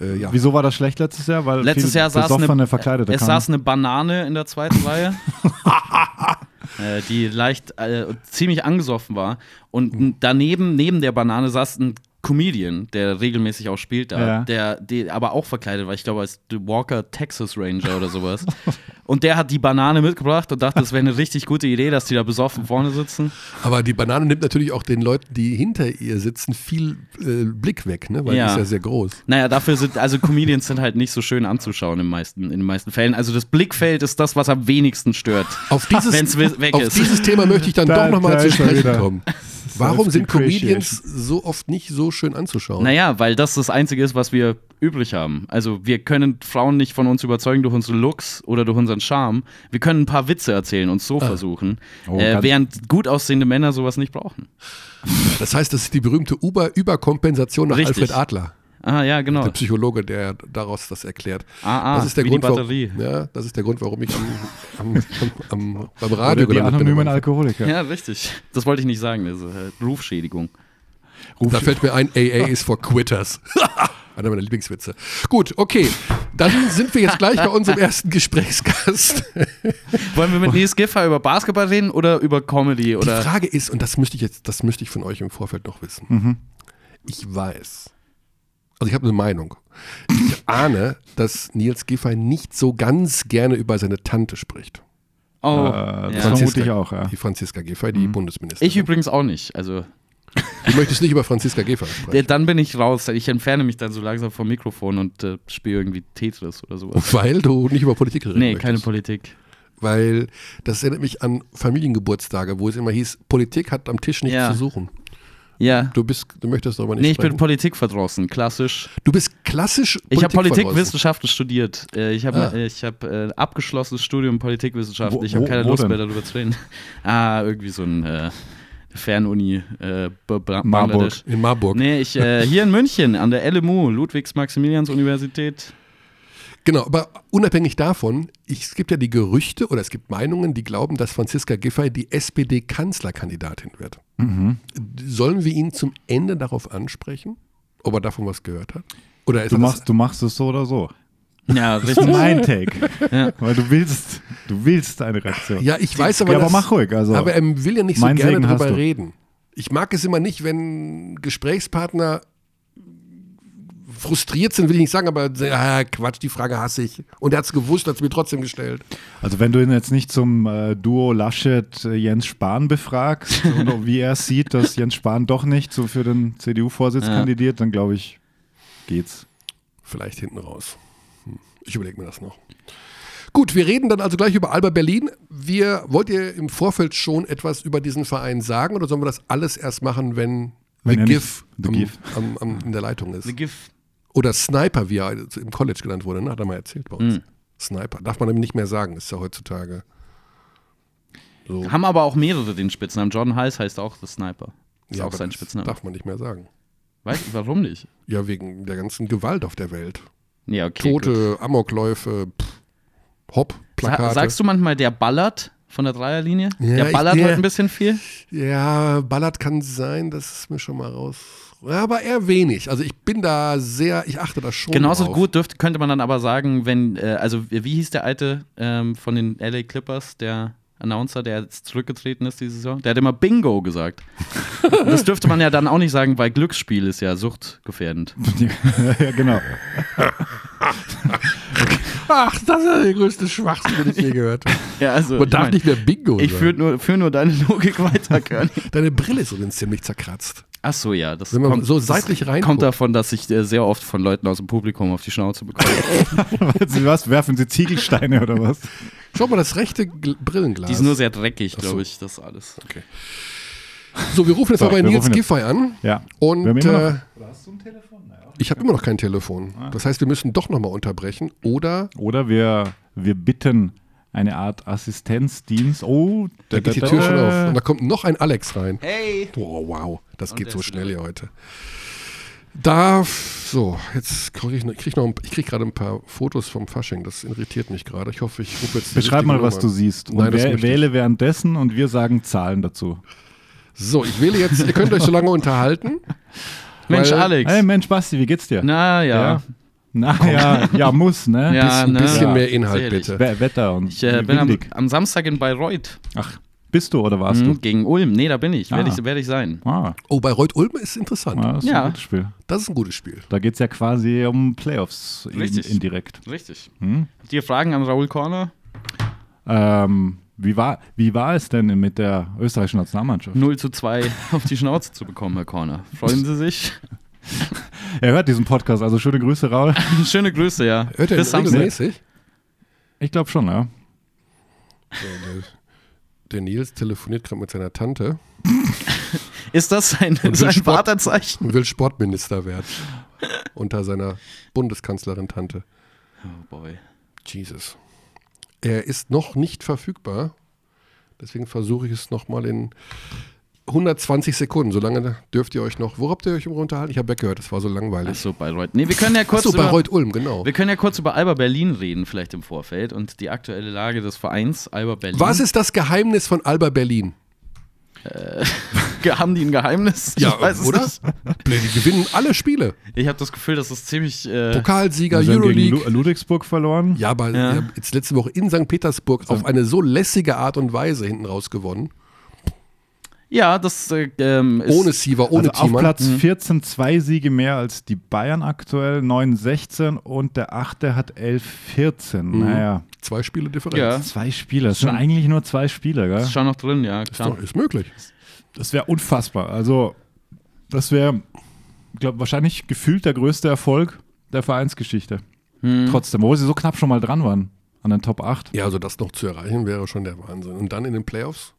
äh, ja. Wieso war das schlecht letztes Jahr? Weil Letztes Jahr saß eine, Verkleidete es kamen. saß eine Banane in der zweiten Reihe, äh, die leicht äh, ziemlich angesoffen war. Und n- daneben, neben der Banane, saß ein Comedian, der regelmäßig auch spielt da, Ja. der, der aber auch verkleidet war. Ich glaube, als The Walker Texas Ranger oder sowas. und der hat die Banane mitgebracht und dachte, das wäre eine richtig gute Idee, dass die da besoffen vorne sitzen. Aber die Banane nimmt natürlich auch den Leuten, die hinter ihr sitzen, viel äh, Blick weg, ne? weil Ja. die ist ja sehr groß. Naja, dafür sind, also Comedians sind halt nicht so schön anzuschauen im meisten, in den meisten Fällen. Also das Blickfeld ist das, was am wenigsten stört. Auf dieses, Wenn's we- weg auf ist. dieses Thema möchte ich dann Da- doch nochmal da zu sprechen kommen. Warum sind. Comedians so oft nicht so schön anzuschauen? Naja, weil das das Einzige ist, was wir übrig haben. Also wir können Frauen nicht von uns überzeugen durch unsere Looks oder durch unseren Charme. Wir können ein paar Witze erzählen und so versuchen, Oh, äh, während gut aussehende Männer sowas nicht brauchen. Das heißt, das ist die berühmte Uber Überkompensation nach Richtig. Alfred Adler, Ah ja, genau. der Psychologe, der daraus das erklärt. Ah, ah, das ist der wie Grund, die warum, Batterie. ja, das ist der Grund, warum ich am, am, am, beim Oder Radio die gelandet bin. anonymen Alkoholiker. Ja, richtig. Das wollte ich nicht sagen, das ist äh, Rufschädigung. Da fällt mir ein, AA ist for Quitters. Einer meiner Lieblingswitze. Gut, okay. Dann sind wir jetzt gleich bei unserem ersten Gesprächsgast. Wollen wir mit Nils Giffer über Basketball reden oder über Comedy? Die Oder? Frage ist, und das möchte ich jetzt, das möchte ich von euch im Vorfeld noch wissen. Ich weiß. Also ich habe eine Meinung. Ich ahne, dass Nils Giffey nicht so ganz gerne über seine Tante spricht. Oh, Äh, ja. das vermute ich auch, ja. Die Franziska Giffey, die Bundesministerin. Ich übrigens auch nicht. Also Du möchtest nicht über Franziska Giffey sprechen. dann bin ich raus. Ich entferne mich dann so langsam vom Mikrofon und äh, spiele irgendwie Tetris oder sowas. Weil du nicht über Politik reden Nee, möchtest. keine Politik. Weil das erinnert mich an Familiengeburtstage, wo es immer hieß, Politik hat am Tisch nichts Ja. zu suchen. Ja. Du bist, du möchtest darüber nicht Nee, ich bin sprechen. Politik verdrossen, klassisch. du bist klassisch Ich habe Politikverdrossen. Politikwissenschaften studiert. Äh, Ich habe Ah. ich hab, äh, abgeschlossenes Studium Politikwissenschaften. Wo- Ich habe keine Lust denn? mehr darüber zu reden. Ah, irgendwie so ein äh, Fernuni äh, Marburg. Bangladesch. In Marburg. Nee, ich äh, hier in München an der LMU, Ludwigs-Maximilians-Universität. Genau, aber unabhängig davon, ich, es gibt ja die Gerüchte oder es gibt Meinungen, die glauben, dass Franziska Giffey die SPD-Kanzlerkandidatin wird. Mhm. Sollen wir ihn zum Ende darauf ansprechen, ob er davon was gehört hat? Oder ist Du machst, du machst es so oder so. Ja, Das ist richtig. mein Take. Ja. Weil du willst, du willst eine Reaktion. ja, ich weiß aber, Ja, aber mach ruhig, also. aber er will ja nicht so gerne Segen drüber reden. Ich mag es immer nicht, wenn Gesprächspartner frustriert sind, will ich nicht sagen, aber ah, Quatsch, die Frage hasse ich. Und er hat es gewusst, hat es mir trotzdem gestellt. Also wenn du ihn jetzt nicht zum äh, Duo Laschet-Jens Spahn befragst, oder wie er sieht, dass Jens Spahn doch nicht so für den CDU-Vorsitz Ja. kandidiert, dann glaube ich, geht's. Vielleicht hinten raus. Hm, Ich überlege mir das noch. Gut, wir reden dann also gleich über Alba Berlin. Wir, wollt ihr im Vorfeld schon etwas über diesen Verein sagen oder sollen wir das alles erst machen, wenn, Wenn The nicht- GIF, The am, GIF. Am, am, in der Leitung ist? The GIF. Oder Sniper, wie er im College genannt wurde, ne? hat er mal erzählt bei uns. Mhm. Sniper. Darf man nämlich nicht mehr sagen, ist ja heutzutage. So. Haben aber auch mehrere den Spitznamen. Jordan Heiss heißt auch The Sniper. Ist Ja, auch aber sein Spitzname. Darf man nicht mehr sagen. Weißt du, warum nicht? Ja, wegen der ganzen Gewalt auf der Welt. Ja, okay. gut. Tote, Amokläufe, pff, Hopp, Plakate. sagst du manchmal, der ballert von der Dreierlinie? Ja, der ich- ballert der- heute ein bisschen viel? Ja, Ballard kann sein, das ist mir schon mal raus. Ja, aber eher wenig. Also ich bin da sehr, ich achte da schon Genauso drauf. gut dürfte, könnte man dann aber sagen, wenn, äh, also wie hieß der alte ähm, von den LA Clippers, der Announcer, der jetzt zurückgetreten ist diese Saison? Der hat immer Bingo gesagt. das dürfte man ja dann auch nicht sagen, weil Glücksspiel ist ja suchtgefährdend. ja, genau. Ach, das ist der größte Schwachsinn, den ich je gehört habe. Ja, also, Man ich darf mein, nicht mehr Bingo ich führe nur, führ nur deine Logik weiter, Körny. Deine Brille ist übrigens ziemlich zerkratzt. Ach so, ja. Das Wenn man kommt, so seitlich reinguckt. kommt davon, dass ich äh, sehr oft von Leuten aus dem Publikum auf die Schnauze bekomme. Sie was? Werfen Sie Ziegelsteine oder was? Schau mal, das rechte Gl Brillenglas. Die ist nur sehr dreckig, so. glaube ich, das alles. so, wir rufen jetzt So, mal bei Nils Giffey an. Ja. Und Wir haben immer noch- äh, ich habe immer noch kein Telefon. Das heißt, wir müssen doch nochmal unterbrechen. Oder Oder wir, wir bitten eine Art Assistenzdienst. Oh, da geht die Tür schon auf. Und da kommt noch ein Alex rein. Hey! Oh, wow, das Und geht so schnell hier heute. Da, so, jetzt kriege ich, noch- ich krieg noch, ein- ich krieg gerade ein paar Fotos vom Fasching. Das irritiert mich gerade. Ich hoffe, ich rufe jetzt. Beschreib mal, was Nummer. du siehst. Und Nein, das wäh- möchte ich. wähle währenddessen und wir sagen Zahlen dazu. So, ich wähle jetzt. Ihr könnt euch so lange unterhalten. Mensch, Weil- Alex. Hey Mensch, Basti, wie geht's dir? Na ja. Na ja, ja, muss, ne? Ja, Ein ne? bisschen Ja, mehr Inhalt, bitte. We- Wetter und Ich äh, bin am, am Samstag in Bayreuth. Ach, bist du oder warst Mhm, gegen Ulm. Nee, da bin ich. Werde Ah. ich, werd ich sein. du? Ah, Oh, bei Reut Ulm ist interessant. ja, das ist Ja. ein gutes Spiel. Das ist ein gutes Spiel. Da geht es ja quasi um Playoffs in, Richtig. indirekt. Richtig. Hm? Habt ihr Fragen an Raoul Korner? Ähm, wie, war, wie war es denn mit der österreichischen Nationalmannschaft? 0 zu 2 auf die Schnauze zu bekommen, Herr Korner. Freuen Sie sich? Er hört diesen Podcast, also schöne Grüße, Raul. Schöne Grüße, ja. Hört er ihn regelmäßig? Ich glaube schon, ja. Der, der Nils telefoniert gerade mit seiner Tante Ist das sein, sein will Sport- Vaterzeichen? und will Sportminister werden. Unter seiner Bundeskanzlerin Tante. Oh boy. Jesus. Er ist noch nicht verfügbar. Deswegen versuche ich es nochmal in 120 Sekunden. Solange dürft ihr euch noch. Wo habt ihr euch immer unterhalten? Ich habe weggehört, es war so langweilig. Achso, Bayreuth. Nee, wir können ja kurz Achso, Reut Ulm, genau. wir können ja kurz über Alba Berlin reden, vielleicht im Vorfeld und die aktuelle Lage des Vereins Alba Berlin. Was ist das Geheimnis von Alba Berlin? Äh, haben die ein Geheimnis? Ja, ich weiß es oder? nicht. Nee, die gewinnen alle Spiele. Ich habe das Gefühl, dass es ziemlich. Äh, Pokalsieger, Sie haben gegen Euroleague. Lu Ludwigsburg verloren. Ja, aber Ja. ihr habt jetzt letzte Woche in St. Petersburg auf eine so lässige Art und Weise hinten raus gewonnen. Ja, das äh, ähm, ist. Ohne Siever, ohne also auf Thiemann. Platz 14 zwei Siege mehr als die Bayern aktuell, 9-16 und der achte hat 11-14. Mhm. Naja, Zwei Spiele Differenz. Ja. zwei Spieler. Es sind Schon- eigentlich nur zwei Spieler, gell? Ist schon noch drin, ja, Ist, klar. doch, ist möglich. Das wäre unfassbar. Also, das wäre, ich glaube, wahrscheinlich gefühlt der größte Erfolg der Vereinsgeschichte. Hm. Trotzdem, wo sie so knapp schon mal dran waren an den Top 8. Ja, also das noch zu erreichen wäre schon der Wahnsinn. Und dann in den Playoffs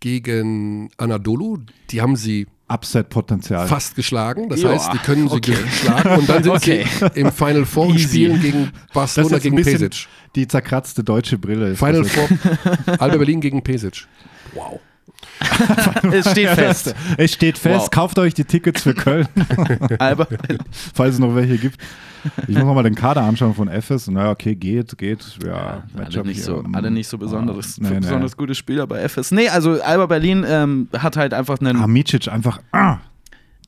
gegen Anadolu, die haben sie Upset-Potenzial. fast geschlagen. Das Ja, heißt, die können sie okay. schlagen und dann sind Okay. sie im Final Four und Easy. spielen gegen Barcelona gegen Pesic. die zerkratzte deutsche Brille. Ist Final jetzt. Four, Alba Berlin gegen Pesic. Wow. Es steht fest. Es steht fest, Wow. kauft euch die Tickets für Köln, Aber falls es noch welche gibt. Ich muss noch mal den Kader anschauen von FS. Na, okay, geht, geht. Ja, alle Matchup nicht, so, alle nicht so besonderes, Ah, nee, nee. besonders gute Spieler bei FS. Nee, also Alba Berlin ähm, hat halt einfach einen. Hamicic einfach. Ah,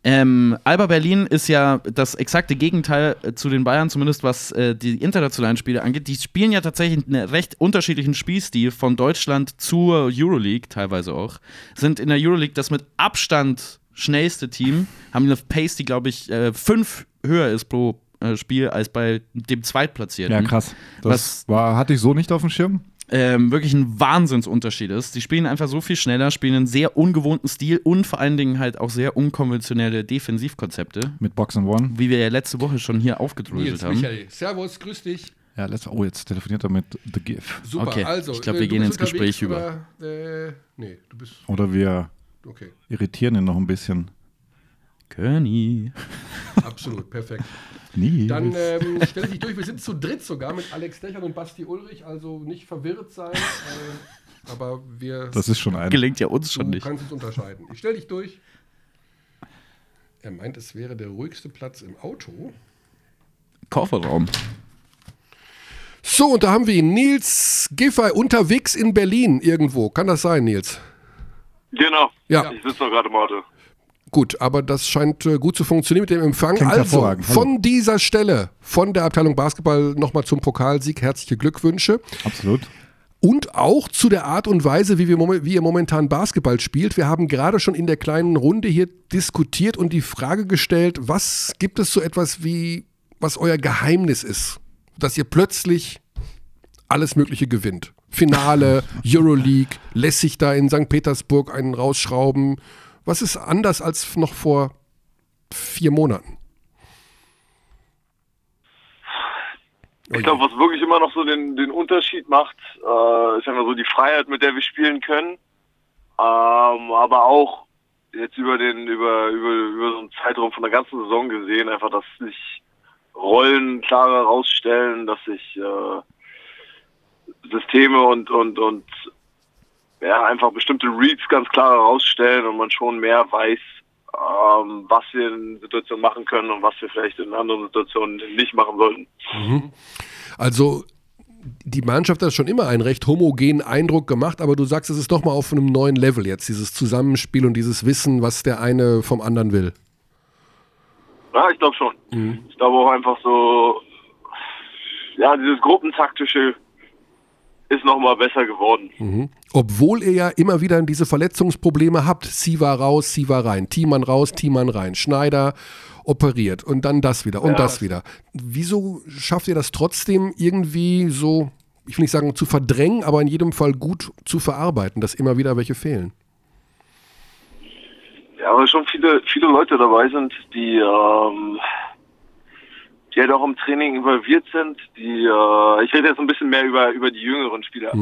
Ähm, Alba Berlin ist ja das exakte Gegenteil äh, zu den Bayern, zumindest was äh, die internationalen Spiele angeht. Die spielen ja tatsächlich einen recht unterschiedlichen Spielstil von Deutschland zur Euroleague, teilweise auch. Sind in der Euroleague das mit Abstand schnellste Team, haben eine Pace, die, glaube ich, äh, fünf höher ist pro äh, Spiel als bei dem Zweitplatzierten. ja, krass. Das Was- war, hatte ich so nicht auf dem Schirm. Ähm, wirklich ein Wahnsinnsunterschied ist. Die spielen einfach so viel schneller, spielen einen sehr ungewohnten Stil und vor allen Dingen halt auch sehr unkonventionelle Defensivkonzepte, Mit Box and One. wie wir ja letzte Woche schon hier aufgedröselt haben. Servus, grüß dich. Ja, let's, oh, jetzt telefoniert er mit The GIF. Super, Okay, also. ich glaub, äh, wir du gehen ins Gespräch unterwegs, Oder, äh, nee, du bist. Oder wir Okay, irritieren ihn noch ein bisschen. Köni. absolut, perfekt. Nie. Dann ähm, stell dich durch. Wir sind zu dritt sogar mit Alex Dechern und Basti Ulrich, also nicht verwirrt sein. Äh, aber wir. das ist schon ein. Gelingt ja uns du schon nicht. kannst uns unterscheiden. Ich stell dich durch. Er meint, es wäre der ruhigste Platz im Auto. Kofferraum. So, und da haben wir ihn. Nils Giffey unterwegs in Berlin irgendwo. Kann das sein, Nils? Genau. Ja. Ich sitze noch gerade im Auto. Gut, aber das scheint äh, gut zu funktionieren mit dem Empfang. Klingt also, von dieser Stelle, von der Abteilung Basketball nochmal zum Pokalsieg, herzliche Glückwünsche. Absolut. Und auch zu der Art und Weise, wie, wir, wie ihr momentan Basketball spielt. Wir haben gerade schon in der kleinen Runde hier diskutiert und die Frage gestellt, was gibt es so etwas wie, was euer Geheimnis ist, dass ihr plötzlich alles Mögliche gewinnt. Finale, Euroleague, lässig da in St. Petersburg einen rausschrauben. Was ist anders als noch vor vier Monaten? Ich glaube, was wirklich immer noch so den, den Unterschied macht, äh, ist einfach so die Freiheit, mit der wir spielen können. Ähm, aber auch jetzt über den, über, über, über so einen Zeitraum von der ganzen Saison gesehen, einfach, dass sich Rollen klarer rausstellen, dass sich äh, Systeme und, und, und ja, einfach bestimmte Reads ganz klar herausstellen und man schon mehr weiß, ähm, was wir in Situationen machen können und was wir vielleicht in anderen Situationen nicht machen sollten. Also die Mannschaft hat schon immer einen recht homogenen Eindruck gemacht, aber du sagst, es ist doch mal auf einem neuen Level jetzt, dieses Zusammenspiel und dieses Wissen, was der eine vom anderen will. Ja, ich glaube schon. Ich glaube auch einfach so, ja, dieses Gruppentaktische ist nochmal besser geworden. Obwohl ihr ja immer wieder diese Verletzungsprobleme habt. Siva raus, Siva rein, Thiemann raus, Thiemann rein, Schneider operiert und dann das wieder und Ja, das wieder. Wieso schafft ihr das trotzdem irgendwie so, ich will nicht sagen zu verdrängen, aber in jedem Fall gut zu verarbeiten, dass immer wieder welche fehlen? Ja, aber schon viele, viele Leute dabei sind, die, ähm, die halt auch im Training involviert sind. Die, äh, ich rede jetzt ein bisschen mehr über, über die jüngeren Spieler.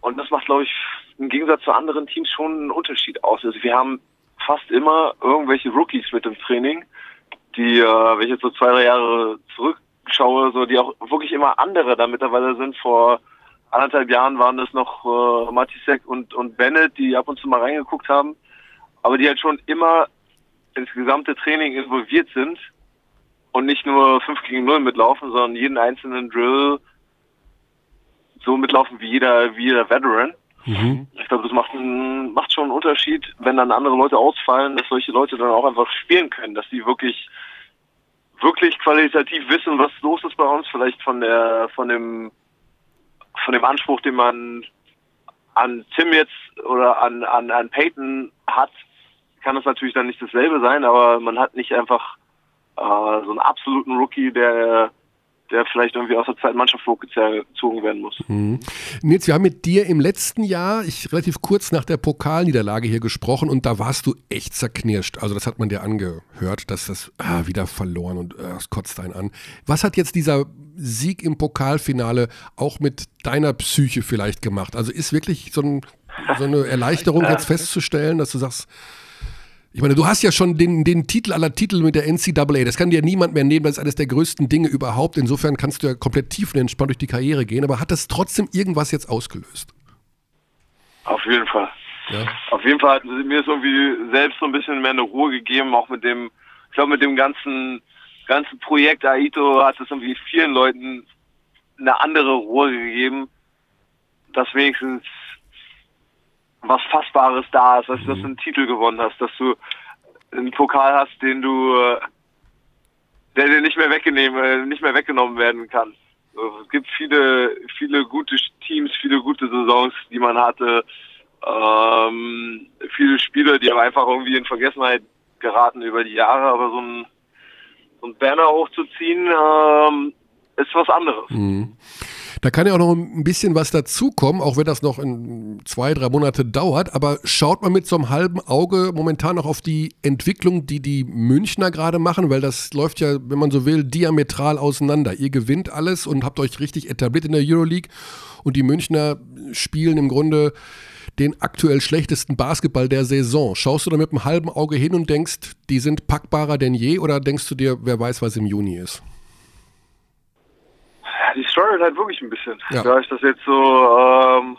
Und das macht, glaube ich, im Gegensatz zu anderen Teams schon einen Unterschied aus. Also wir haben fast immer irgendwelche Rookies mit im Training, die, äh, wenn ich jetzt so zwei, drei Jahre zurückschaue, so die auch wirklich immer andere da mittlerweile sind. Vor anderthalb Jahren waren das noch äh, Matisek und, und Bennett, die ab und zu mal reingeguckt haben, aber die halt schon immer ins gesamte Training involviert sind und nicht nur 5 gegen 0 mitlaufen, sondern jeden einzelnen Drill so mitlaufen wie jeder, wie jeder Veteran. Mhm. Ich glaube, das macht, einen, macht schon einen Unterschied, wenn dann andere Leute ausfallen, dass solche Leute dann auch einfach spielen können, dass die wirklich wirklich qualitativ wissen, was los ist bei uns, vielleicht von der von dem von dem Anspruch, den man an Tim jetzt oder an, an, an Peyton hat, kann es natürlich dann nicht dasselbe sein, aber man hat nicht einfach äh, so einen absoluten Rookie, der der vielleicht irgendwie aus der zweiten Mannschaft hochgezogen werden muss. Mhm. Nils, wir haben mit dir im letzten Jahr, ich relativ kurz nach der Pokalniederlage hier gesprochen und da warst du echt zerknirscht. Also das hat man dir angehört, dass das ah, wieder verloren und äh, das kotzt einen an. Was hat jetzt dieser Sieg im Pokalfinale auch mit deiner Psyche vielleicht gemacht? Also ist wirklich so, ein, so eine Erleichterung jetzt festzustellen, dass du sagst, ich meine, du hast ja schon den, den Titel aller Titel mit der NCAA. Das kann dir niemand mehr nehmen. Das ist eines der größten Dinge überhaupt. Insofern kannst du ja komplett tiefenentspannt durch die Karriere gehen. Aber hat das trotzdem irgendwas jetzt ausgelöst? Auf jeden Fall. Ja. Auf jeden Fall hat mir es irgendwie selbst so ein bisschen mehr eine Ruhe gegeben, auch mit dem, ich glaube, mit dem ganzen, ganzen Projekt Aito hat es irgendwie vielen Leuten eine andere Ruhe gegeben, dass wenigstens was Fassbares da ist, dass, mhm. dass du einen Titel gewonnen hast, dass du einen Pokal hast, den du, äh, der dir nicht mehr weggenommen, äh, nicht mehr weggenommen werden kann. Es gibt viele, viele gute Teams, viele gute Saisons, die man hatte. Ähm, viele Spieler, die aber einfach irgendwie in Vergessenheit geraten über die Jahre, aber so ein, so ein Banner hochzuziehen, ähm, ist was anderes. Mhm. Da kann ja auch noch ein bisschen was dazukommen, auch wenn das noch in zwei, drei Monate dauert. Aber schaut man mit so einem halben Auge momentan noch auf die Entwicklung, die die Münchner gerade machen, weil das läuft ja, wenn man so will, diametral auseinander. Ihr gewinnt alles und habt euch richtig etabliert in der Euroleague und die Münchner spielen im Grunde den aktuell schlechtesten Basketball der Saison. Schaust du da mit einem halben Auge hin und denkst, die sind packbarer denn je oder denkst du dir, wer weiß, was im Juni ist? Die struggelt halt wirklich ein bisschen. Ja. Da ich das jetzt so ähm,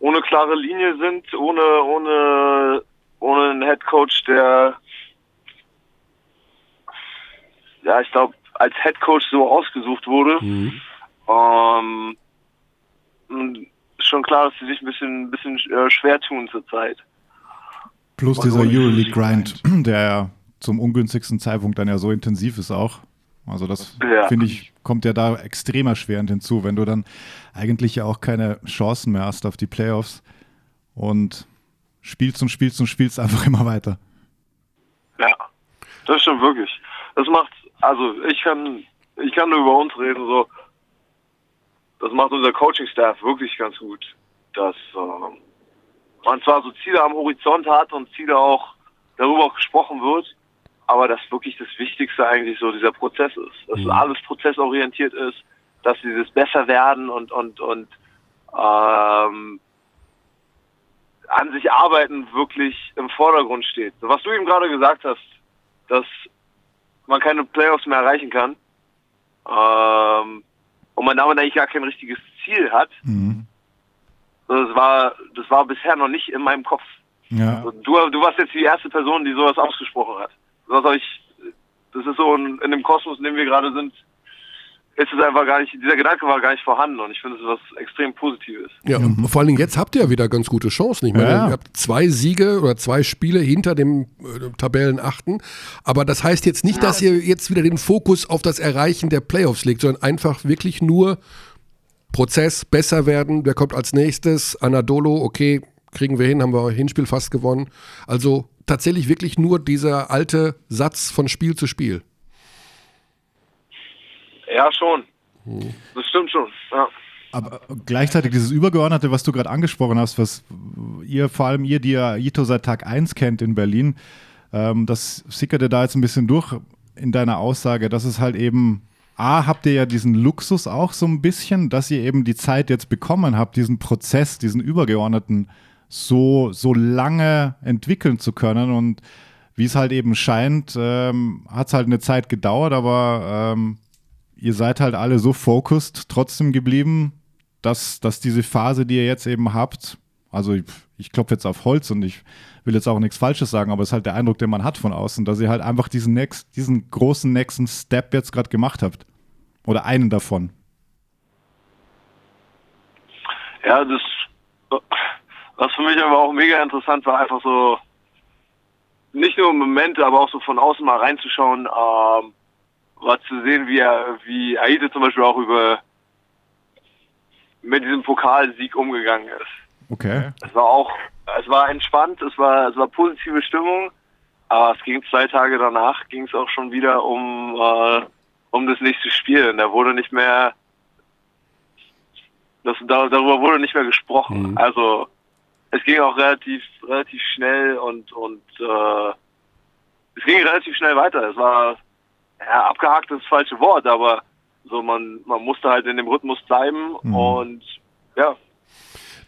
ohne klare Linie sind, ohne ohne ohne einen Headcoach, der ja, ich glaube, als Headcoach so ausgesucht wurde. Mhm. Ähm, schon klar, dass sie sich ein bisschen, ein bisschen äh, schwer tun zurzeit. Plus dieser Euroleague-Grind, der ja zum ungünstigsten Zeitpunkt dann ja so intensiv ist auch. Also das ja. finde ich, kommt ja da extrem erschwerend hinzu, wenn du dann eigentlich ja auch keine Chancen mehr hast auf die Playoffs und spielst und spielst und spielst einfach immer weiter. Ja, das stimmt wirklich. Das macht, also ich kann, ich kann nur über uns reden, so, das macht unser Coaching-Staff wirklich ganz gut, dass äh, man zwar so Ziele am Horizont hat und Ziele auch darüber auch gesprochen wird, aber dass wirklich das Wichtigste eigentlich so dieser Prozess ist, dass mhm. alles prozessorientiert ist, dass dieses besser werden und und und ähm, an sich arbeiten wirklich im Vordergrund steht. Was du eben gerade gesagt hast, dass man keine Playoffs mehr erreichen kann ähm, und man damit eigentlich gar kein richtiges Ziel hat. Mhm. Das war das war bisher noch nicht in meinem Kopf. Ja. Du, du warst jetzt die erste Person, die sowas ausgesprochen hat was soll ich, das ist so in, in dem Kosmos, in dem wir gerade sind, ist es einfach gar nicht, dieser Gedanke war gar nicht vorhanden und ich finde es was extrem Positives. Ja, mhm. vor allen Dingen jetzt habt ihr ja wieder ganz gute Chancen. Ich meine, ja. ihr habt zwei Siege oder zwei Spiele hinter dem äh, Tabellenachten, aber das heißt jetzt nicht, dass ihr jetzt wieder den Fokus auf das Erreichen der Playoffs legt, sondern einfach wirklich nur Prozess, besser werden, wer kommt als nächstes, Anadolo, okay, kriegen wir hin, haben wir Hinspiel fast gewonnen. Also tatsächlich wirklich nur dieser alte Satz von Spiel zu Spiel. Ja, schon. Das stimmt schon. Ja. Aber gleichzeitig dieses Übergeordnete, was du gerade angesprochen hast, was ihr, vor allem ihr, die ja Ito seit Tag 1 kennt in Berlin, ähm, das sickerte da jetzt ein bisschen durch in deiner Aussage, dass es halt eben, A, habt ihr ja diesen Luxus auch so ein bisschen, dass ihr eben die Zeit jetzt bekommen habt, diesen Prozess, diesen übergeordneten so, so lange entwickeln zu können. Und wie es halt eben scheint, ähm, hat es halt eine Zeit gedauert, aber ähm, ihr seid halt alle so focused trotzdem geblieben, dass, dass diese Phase, die ihr jetzt eben habt, also ich, ich klopfe jetzt auf Holz und ich will jetzt auch nichts Falsches sagen, aber es ist halt der Eindruck, den man hat von außen, dass ihr halt einfach diesen, next, diesen großen nächsten Step jetzt gerade gemacht habt. Oder einen davon. Ja, das was für mich aber auch mega interessant war, einfach so, nicht nur im Moment, aber auch so von außen mal reinzuschauen, ähm, war zu sehen, wie er, wie Aide zum Beispiel auch über mit diesem Pokalsieg umgegangen ist. Okay. Es war auch, es war entspannt, es war, es war positive Stimmung, aber es ging zwei Tage danach, ging es auch schon wieder um, äh, um das nächste Spiel. Und da wurde nicht mehr, das, darüber wurde nicht mehr gesprochen. Mhm. Also es ging auch relativ, relativ schnell und und äh, es ging relativ schnell weiter. Es war ja, abgehakt ist das falsche Wort, aber so man man musste halt in dem Rhythmus bleiben mhm. und ja.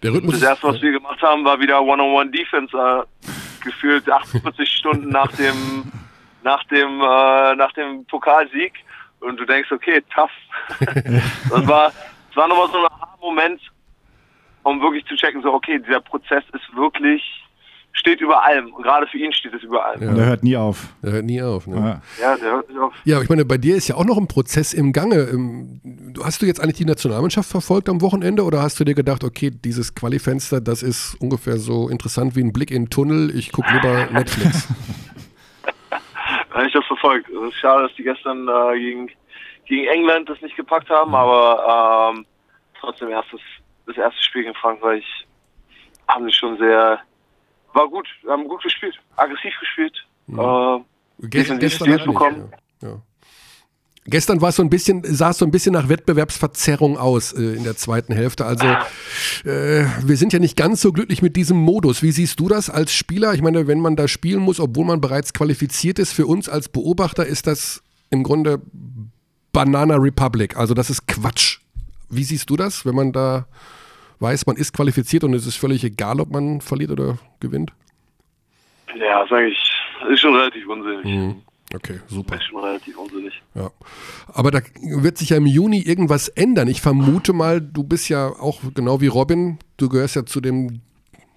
Der Rhythmus das erste, was wir gemacht haben, war wieder One-on-One-Defense. Äh, gefühlt 48 Stunden nach dem nach dem äh, nach dem Pokalsieg und du denkst, okay, tough. das war das war nochmal so ein Moment, um wirklich zu checken, so okay, dieser Prozess ist wirklich steht über allem. Und gerade für ihn steht es über allem. Ja. Der hört nie auf. Der hört nie auf. Ne? Ja. ja, der hört nicht auf. Ja, ich meine, bei dir ist ja auch noch ein Prozess im Gange. Ähm, hast du jetzt eigentlich die Nationalmannschaft verfolgt am Wochenende oder hast du dir gedacht, okay, dieses Qualifenster, das ist ungefähr so interessant wie ein Blick in den Tunnel, ich gucke lieber Netflix? ich habe das verfolgt. Es ist schade, dass die gestern äh, gegen, gegen England das nicht gepackt haben, mhm. aber ähm, trotzdem erstes, das erste Spiel gegen Frankreich haben sie schon sehr war gut, haben gut gespielt, aggressiv gespielt. Mhm. Äh, gestern gestern bekommen. Ja. Ja. Gestern war es so ein bisschen, sah es so ein bisschen nach Wettbewerbsverzerrung aus äh, in der zweiten Hälfte. Also äh, wir sind ja nicht ganz so glücklich mit diesem Modus. Wie siehst du das als Spieler? Ich meine, wenn man da spielen muss, obwohl man bereits qualifiziert ist, für uns als Beobachter ist das im Grunde Banana Republic. Also das ist Quatsch. Wie siehst du das, wenn man da weiß, man ist qualifiziert und es ist völlig egal, ob man verliert oder gewinnt? Ja, das ist eigentlich ist schon relativ unsinnig. Mhm. Okay, super. Das ist schon relativ unsinnig. Ja. Aber da wird sich ja im Juni irgendwas ändern. Ich vermute mal, du bist ja auch genau wie Robin, du gehörst ja zu dem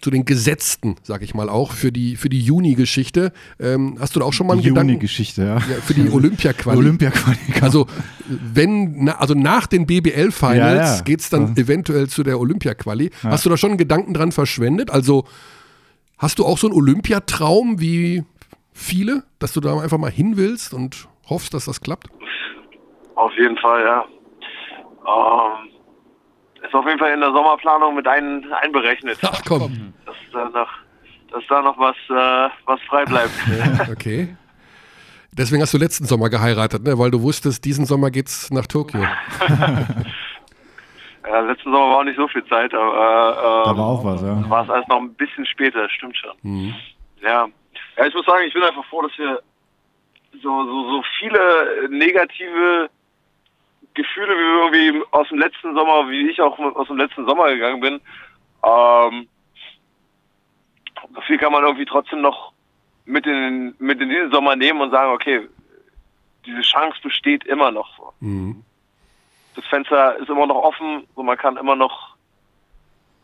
zu den Gesetzten, sag ich mal auch, für die, für die Juni-Geschichte. Ähm, hast du da auch schon mal einen die Gedanken? Juni-Geschichte, ja. ja. Für die Olympia-Quali. Olympia-Quali. Genau. Also, wenn, na, also nach den BBL-Finals ja, ja. geht es dann eventuell zu der Olympia-Quali. Hast du da schon einen Gedanken dran verschwendet? Also, hast du auch so einen Olympiatraum wie viele, dass du da einfach mal hin willst und hoffst, dass das klappt? Auf jeden Fall, ja. Ähm, ist auf jeden Fall in der Sommerplanung mit ein, einberechnet. Ach komm. Dass da noch, dass da noch was, äh, was frei bleibt. okay. Deswegen hast du letzten Sommer geheiratet, ne? weil du wusstest, diesen Sommer geht's nach Tokio. ja, letzten Sommer war auch nicht so viel Zeit, aber äh, da war auch was, ja. War es alles noch ein bisschen später, stimmt schon. Mhm. Ja. ja, ich muss sagen, ich bin einfach froh, dass wir so, so, so viele negative Gefühle, wie irgendwie aus dem letzten Sommer, wie ich auch aus dem letzten Sommer gegangen bin. Ähm, so viel kann man irgendwie trotzdem noch mit in, mit in diesen Sommer nehmen und sagen, okay, diese Chance besteht immer noch so. Mhm. Das Fenster ist immer noch offen, so man kann immer noch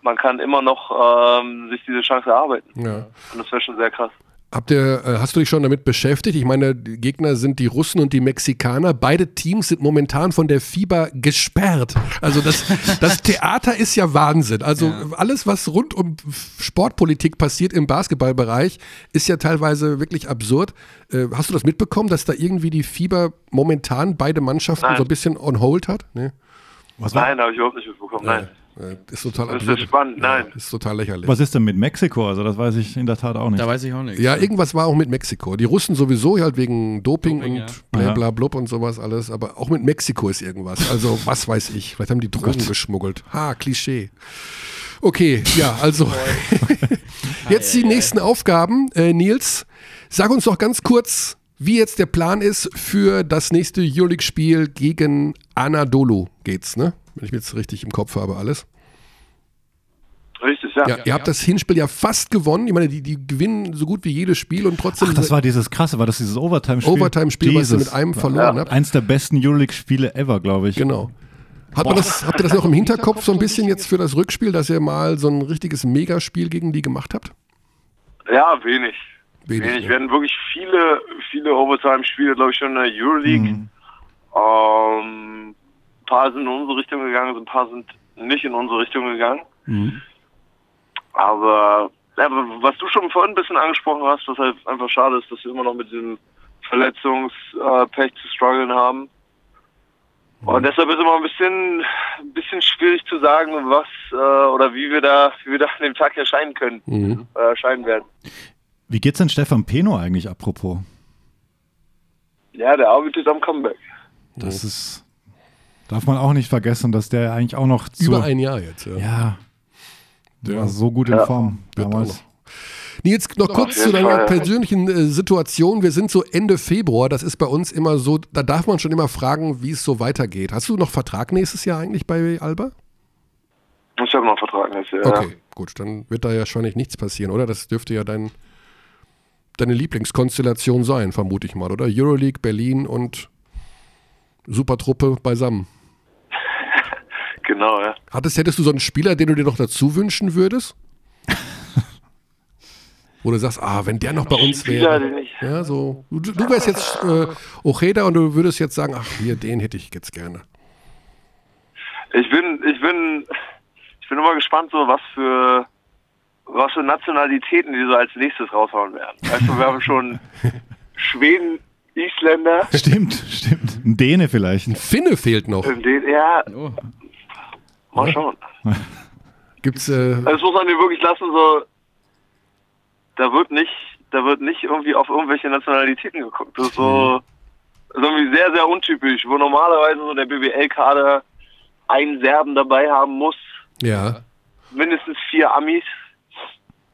man kann immer noch ähm, sich diese Chance erarbeiten. Ja. Und das wäre schon sehr krass. Habt ihr, äh, hast du dich schon damit beschäftigt? Ich meine, die Gegner sind die Russen und die Mexikaner. Beide Teams sind momentan von der FIBA gesperrt. Also das, das Theater ist ja Wahnsinn. Also ja. alles, was rund um Sportpolitik passiert im Basketballbereich, ist ja teilweise wirklich absurd. Äh, hast du das mitbekommen, dass da irgendwie die FIBA momentan beide Mannschaften Nein. so ein bisschen on hold hat? Nee. Nein, habe ich überhaupt nicht mitbekommen. Nein. Äh, ist total das ist spannend, nein. Ja, ist total lächerlich. Was ist denn mit Mexiko? Also das weiß ich in der Tat auch nicht. Da weiß ich auch nicht. Ja, irgendwas war auch mit Mexiko. Die Russen sowieso halt wegen Doping, Doping und ja. bla bla blub und sowas alles, aber auch mit Mexiko ist irgendwas. Also was weiß ich. Vielleicht haben die Drogen geschmuggelt. Ha, Klischee. Okay, ja, also jetzt die nächsten Aufgaben. Äh, Nils, sag uns doch ganz kurz, wie jetzt der Plan ist für das nächste Euroleague-Spiel gegen Anadolu geht's, ne? Wenn ich mir jetzt richtig im Kopf habe, alles. Richtig, ja. ja. Ihr habt das Hinspiel ja fast gewonnen. Ich meine, die, die gewinnen so gut wie jedes Spiel und trotzdem. Ach, das war dieses krasse, war das dieses Overtime-Spiel? Overtime-Spiel, was ihr mit einem verloren ja. habt. Eins der besten Euroleague-Spiele ever, glaube ich. Genau. Hat man das, habt ihr das noch im Hinterkopf so ein bisschen jetzt für das Rückspiel, dass ihr mal so ein richtiges Megaspiel gegen die gemacht habt? Ja, wenig. Wenig. wenig. Wir hatten wirklich viele, viele Overtime-Spiele, glaube ich, schon in der Euroleague. Mhm. Ähm, ein paar sind in unsere Richtung gegangen, ein paar sind nicht in unsere Richtung gegangen. Mhm. Aber ja, was du schon vorhin ein bisschen angesprochen hast, was halt einfach schade ist, dass wir immer noch mit diesem Verletzungspech zu strugglen haben. Und deshalb ist immer ein bisschen, ein bisschen schwierig zu sagen, was äh, oder wie wir da, wie wir da an dem Tag erscheinen können, Mhm. äh, erscheinen werden. Wie geht's denn Stefan Peno eigentlich apropos? Ja, der arbeitet am Comeback. Das ist, darf man auch nicht vergessen, dass der eigentlich auch noch zu, Über ein Jahr jetzt. Ja. ja, der Ja. war so gut in Ja. Form damals. Nils, noch kurz zu deiner persönlichen äh, Situation. Wir sind so Ende Februar, das ist bei uns immer so, da darf man schon immer fragen, wie es so weitergeht. Hast du noch Vertrag nächstes Jahr eigentlich bei Alba? Ich habe noch einen Vertrag nächstes Jahr. Okay, gut, dann wird da ja wahrscheinlich nichts passieren, oder? Das dürfte ja dein, deine Lieblingskonstellation sein, vermute ich mal, oder? Euroleague, Berlin und Supertruppe beisammen. Genau, ja. Hattest, hättest du so einen Spieler, den du dir noch dazu wünschen würdest? Wo du sagst, ah, wenn der noch bei uns Spieler, wäre. den ich- Ja, so. Du, du wärst jetzt äh, Ojeda und du würdest jetzt sagen, ach, hier, den hätte ich jetzt gerne. Ich bin, ich bin, ich bin immer gespannt, so was für, was für Nationalitäten die so als nächstes raushauen werden. Weißt du, wir haben schon Schweden, Isländer, Stimmt, stimmt. Ein Däne vielleicht. Finne fehlt noch. in den, ja, Oh. mal schauen. Gibt's, äh, Also Das muss man dir wirklich lassen, so, da wird nicht, da wird nicht irgendwie auf irgendwelche Nationalitäten geguckt. Das ist so, das ist irgendwie sehr, sehr untypisch, wo normalerweise so der BBL-Kader einen Serben dabei haben muss, ja. mindestens vier Amis.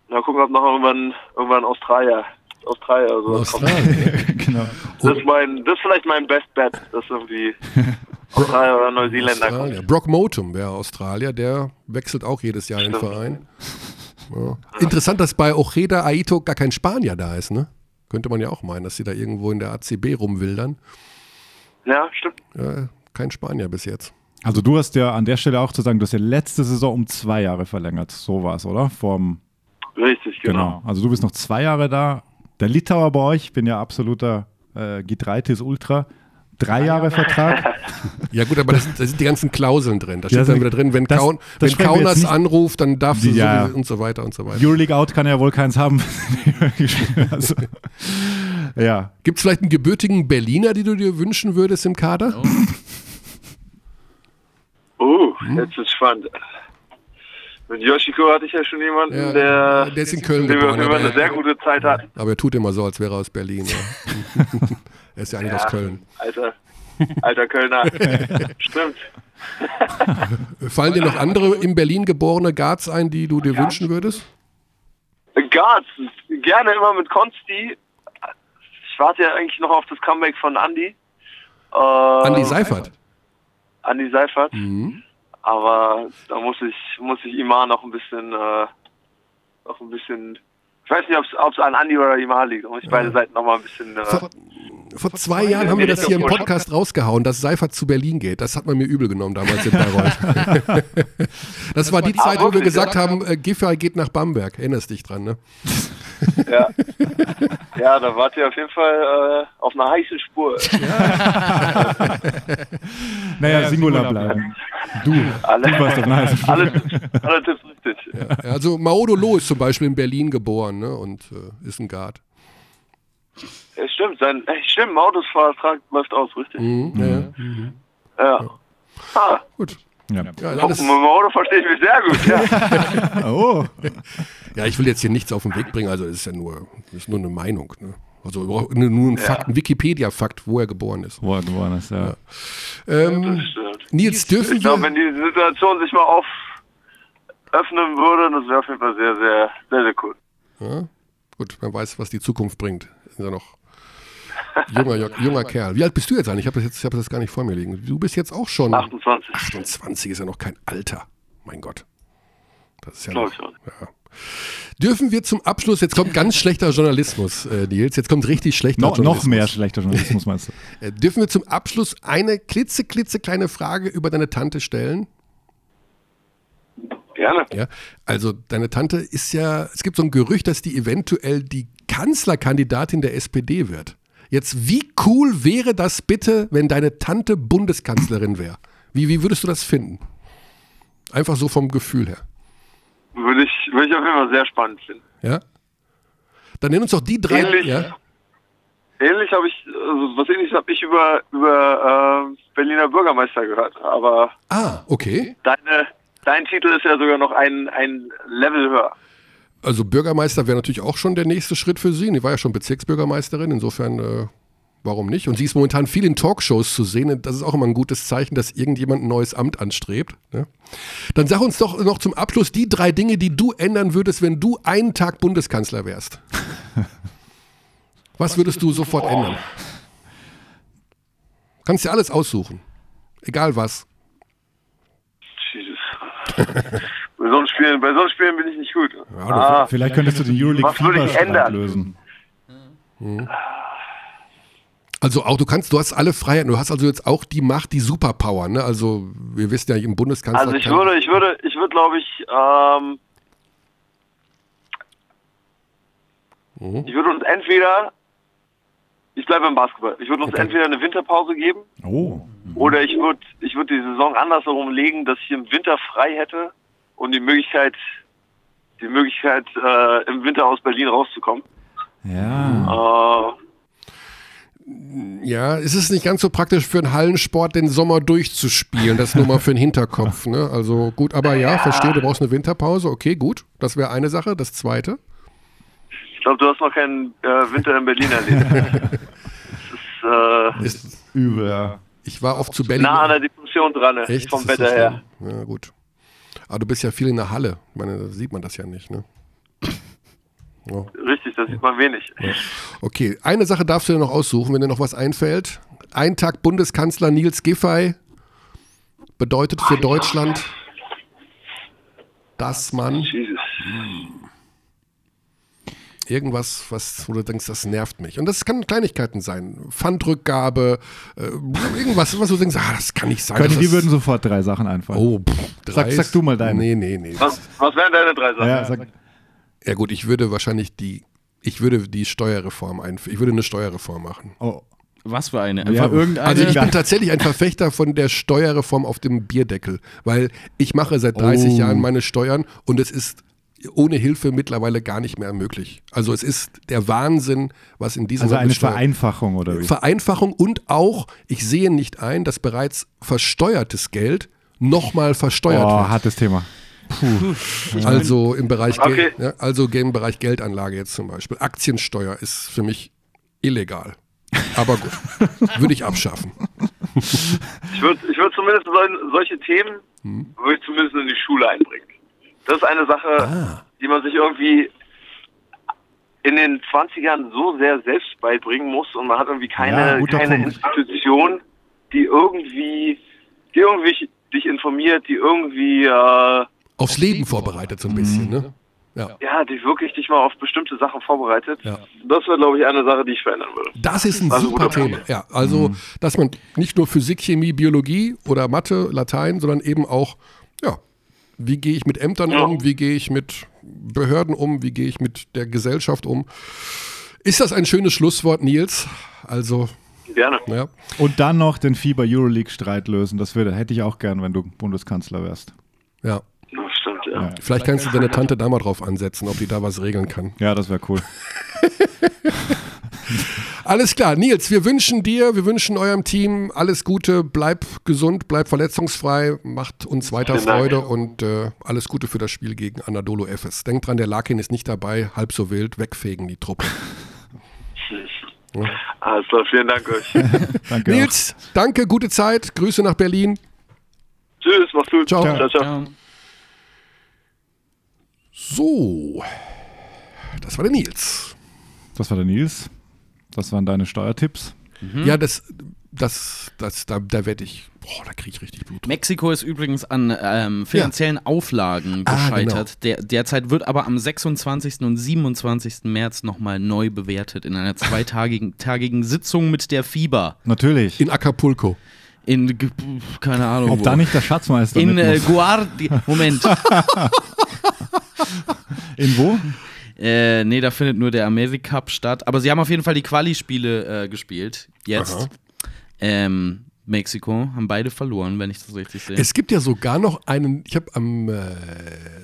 Mal gucken, ob noch irgendwann, irgendwann Australier, Australier oder so kommt. Australien. genau. Das ist mein, das ist vielleicht mein Best Bet, dass irgendwie Australier oder Neuseeländer kommt. Australier. Brock Motum wäre Australier, der wechselt auch jedes Jahr den Stimmt. Verein. Ja. Interessant, dass bei Ojeda Aito gar kein Spanier da ist, ne? Könnte man ja auch meinen, dass sie da irgendwo in der ACB rumwildern. Ja, stimmt. Ja, kein Spanier bis jetzt. Also du hast ja an der Stelle auch zu sagen, du hast ja letzte Saison um zwei Jahre verlängert. So war es, oder? Vom, Richtig, genau. genau. Also du bist noch zwei Jahre da. Der Litauer bei euch, ich bin ja absoluter äh, G3-Tis Ultra. Drei Jahre Vertrag. Ja gut, aber das, da sind die ganzen Klauseln drin. Da steht Ja, dann wieder drin, wenn, das- Kaun, das wenn Kaunas anruft, dann darfst du Ja. so und so weiter und so weiter. Euroleague Out kann ja wohl keins haben. also, ja. Gibt es vielleicht einen gebürtigen Berliner, die du dir wünschen würdest im Kader? Uh, Hm? jetzt ist spannend. Mit Yoshiko hatte ich ja schon jemanden, Ja, der, der ist in Köln mit dem wir geboren, eine sehr gute Zeit hatten. Aber er tut immer so, als wäre er aus Berlin. Ja. er ist ja eigentlich aus Köln. Alter, alter Kölner. Stimmt. Fallen dir noch andere in Berlin geborene Guards ein, die du dir wünschen würdest? Guards, gerne immer mit Konsti. Ich warte ja eigentlich noch auf das Comeback von Andy. Äh, Andi Seifert. Andi Seifert. Mhm. Aber da muss ich, muss ich Imar noch ein bisschen, äh, noch ein bisschen, ich weiß nicht, ob es an Andi oder Imar liegt. Da muss ich beide Seiten noch mal ein bisschen, äh, Vor, vor zwei Jahren haben wir das hier im Podcast rausgehauen, dass Seifert zu Berlin geht. Das hat man mir übel genommen damals in Bayreuth. das war die Zeit, wo wir gesagt haben, äh, Giffey geht nach Bamberg. Erinnerst dich dran, ne? Ja. ja, da wart ihr auf jeden Fall äh, auf einer heißen Spur. Naja, Singular bleiben. Du, Alle, du warst auf einer heißen Spur. alle, alle Tipps richtig. Ja, Also Maodo ist zum Beispiel in Berlin geboren ne? und äh, ist ein Guard. Ja, stimmt, sein, äh, stimmt, Maudus Vertrag läuft aus, richtig? Mhm. Ja. Ja. Ah, Gut. Ja. Ja, alles, Maudo verstehe ich mich sehr gut, ja. Oh, ja, ich will jetzt hier nichts auf den Weg bringen, also es ist ja nur, das ist nur eine Meinung. Ne? Also nur ein Fakt, ein Wikipedia-Fakt, wo er geboren ist. wo er geboren ist, ja. Ähm, Das stimmt. Nils, dürfen Ich glaube, wir, wenn die Situation sich mal auf öffnen würde, das wäre auf jeden Fall sehr, sehr, sehr, sehr cool. Ja, gut, man weiß, was die Zukunft bringt. Ist ja noch junger, junger Kerl. Wie alt bist du jetzt eigentlich? Ich habe das jetzt, ich habe das gar nicht vor mir liegen. Du bist jetzt auch schon 28. 28, ist ja noch kein Alter. Mein Gott. Das ist ja noch, ich schon. ja. Dürfen wir zum Abschluss, jetzt kommt ganz schlechter Journalismus, äh, Nils, jetzt kommt richtig schlechter No, noch Journalismus. mehr schlechter Journalismus meinst du? Äh, dürfen wir zum Abschluss eine klitze, klitze kleine Frage über deine Tante stellen? Gerne. Ja, also deine Tante ist ja, es gibt so ein Gerücht, dass die eventuell die Kanzlerkandidatin der SPD wird. Jetzt, wie cool wäre das bitte, wenn deine Tante Bundeskanzlerin wäre? Wie, wie würdest du das finden? Einfach so vom Gefühl her. würde ich, würde ich auf jeden Fall sehr spannend finden. Ja? Dann nenn uns doch die drei. Ähnlich, Ja? ähnlich habe ich, also was ähnliches habe ich über, über äh, Berliner Bürgermeister gehört. Aber Ah, okay. deine, dein Titel ist ja sogar noch ein, ein Level höher. Also Bürgermeister wäre natürlich auch schon der nächste Schritt für Sie. Die war ja schon Bezirksbürgermeisterin, insofern äh, warum nicht? Und sie ist momentan viel in Talkshows zu sehen. Das ist auch immer ein gutes Zeichen, dass irgendjemand ein neues Amt anstrebt. Ne? Dann sag uns doch noch zum Abschluss die drei Dinge, die du ändern würdest, wenn du einen Tag Bundeskanzler wärst. Was würdest du sofort ändern? Kannst dir alles aussuchen. Egal was. Jesus. bei, so einem Spielen, bei so einem Spielen bin ich nicht gut. du- ah, Vielleicht könntest du den Euroleague Was würde ich Fieberstreit ändern? lösen. Also auch du kannst, du hast alle Freiheiten, du hast also jetzt auch die Macht, die Superpower, ne? Also wir wissen ja im Bundeskanzler. also ich würde, ich würde, ich würde, glaube ich, ähm, Mhm. ich würde uns entweder, ich bleibe beim Basketball, ich würde uns entweder eine Winterpause geben Oh. oder ich würde, ich würde die Saison andersherum legen, dass ich im Winter frei hätte und die Möglichkeit, die Möglichkeit, äh, im Winter aus Berlin rauszukommen. Ja. Äh, Ja, es ist nicht ganz so praktisch für einen Hallensport, den Sommer durchzuspielen. Das nur mal für den Hinterkopf. Ne? Also gut, aber ja, verstehe, du brauchst eine Winterpause. Okay, gut. Das wäre eine Sache. Das zweite. ich glaube, du hast noch keinen äh, Winter in Berlin erlebt. das ist äh, Ist, Übel, ja. ich war oft zu Berlin. nah an der Depression dran, ne? Echt? vom Wetter so her. Ja, gut. Aber du bist ja viel in der Halle. Ich meine, da sieht man das ja nicht. Ne? Ja. Richtig, das sieht man wenig. Okay, eine Sache darfst du dir noch aussuchen, wenn dir noch was einfällt. Ein Tag Bundeskanzler Nils Giffey bedeutet für Deutschland, dass man Jesus. irgendwas, was, wo du denkst, das nervt mich. Und das kann Kleinigkeiten sein. Pfandrückgabe, äh, irgendwas, was du denkst, ah, das kann nicht sein. Das die würden sofort drei Sachen einfallen. Oh, pff, Sag- sag du mal deine. Nee, nee, nee. Was, was wären deine drei Sachen? ja, sag, Ja gut, ich würde wahrscheinlich die, ich würde die Steuerreform einführen. Ich würde eine Steuerreform machen. oh. Was für eine? Ja, irgendeine. Also ich bin tatsächlich ein Verfechter von der Steuerreform auf dem Bierdeckel, weil ich mache seit 30 Oh. Jahren meine Steuern und es ist ohne Hilfe mittlerweile gar nicht mehr möglich. Also es ist der Wahnsinn, was in diesem Also eine Vereinfachung oder wie? Vereinfachung und auch, ich sehe nicht ein, dass bereits versteuertes Geld nochmal versteuert Oh, wird. hartes Thema. Also im Bereich Okay. Geld, ja, also im Bereich Geldanlage jetzt zum Beispiel. Aktiensteuer ist für mich illegal. Aber gut, würde ich abschaffen. Ich würde ich würd zumindest sol solche Themen Hm. würde ich zumindest in die Schule einbringen. Das ist eine Sache, Ah. die man sich irgendwie in den 20ern so sehr selbst beibringen muss und man hat irgendwie Ja, keine, guter keine Punkt. Institution, die irgendwie, die irgendwie dich informiert, die irgendwie äh, Aufs Leben vorbereitet so ein bisschen, ne? Ja. ja, die wirklich dich mal auf bestimmte Sachen vorbereitet. Ja. Das wäre, glaube ich, eine Sache, die ich verändern würde. Das ist ein Also super Thema. Ja, also, dass man nicht nur Physik, Chemie, Biologie oder Mathe, Latein, sondern eben auch, ja, wie gehe ich mit Ämtern Ja. um, wie gehe ich mit Behörden um, wie gehe ich mit der Gesellschaft um. Ist das ein schönes Schlusswort, Nils? Also, Gerne. ja. Und dann noch den Fieber-Euroleague-Streit lösen. Das würde, hätte ich auch gern, wenn du Bundeskanzler wärst. ja. Das stimmt, ja. Ja. Vielleicht kannst du deine Tante da mal drauf ansetzen, ob die da was regeln kann. Ja, das wäre cool. Alles klar, Nils, wir wünschen dir, wir wünschen eurem Team alles Gute, bleib gesund, bleib verletzungsfrei, macht uns weiter. Freude und äh, alles Gute für das Spiel gegen Anadolu Efes. Denkt dran, der Larkin ist nicht dabei, halb so wild, wegfegen die Truppe. Alles klar, vielen Dank euch. Danke. Nils, danke, gute Zeit, Grüße nach Berlin. Tschüss, mach's gut. Ciao. ciao. ciao. Ja. So, das war der Nils. Auch. Das war der Nils. Das waren deine Steuertipps. Ja, das, das, das, da, da werde ich, boah, da kriege ich richtig Blut. Mexiko ist übrigens an ähm, finanziellen Auflagen Ah, gescheitert. Der, derzeit wird aber am 26. und 27. März nochmal neu bewertet in einer zweitagigen tagigen Sitzung mit der FIBA. Natürlich. In Acapulco. In, keine Ahnung. Ob wo. da nicht der Schatzmeister in äh. Guardi. Moment. In wo? äh, nee, da findet nur der Americup statt. Aber sie haben auf jeden Fall die Quali-Spiele äh, gespielt. Jetzt. Aha. Ähm, Mexiko, haben beide verloren, wenn ich das richtig sehe. Es gibt ja sogar noch einen, ich habe am äh,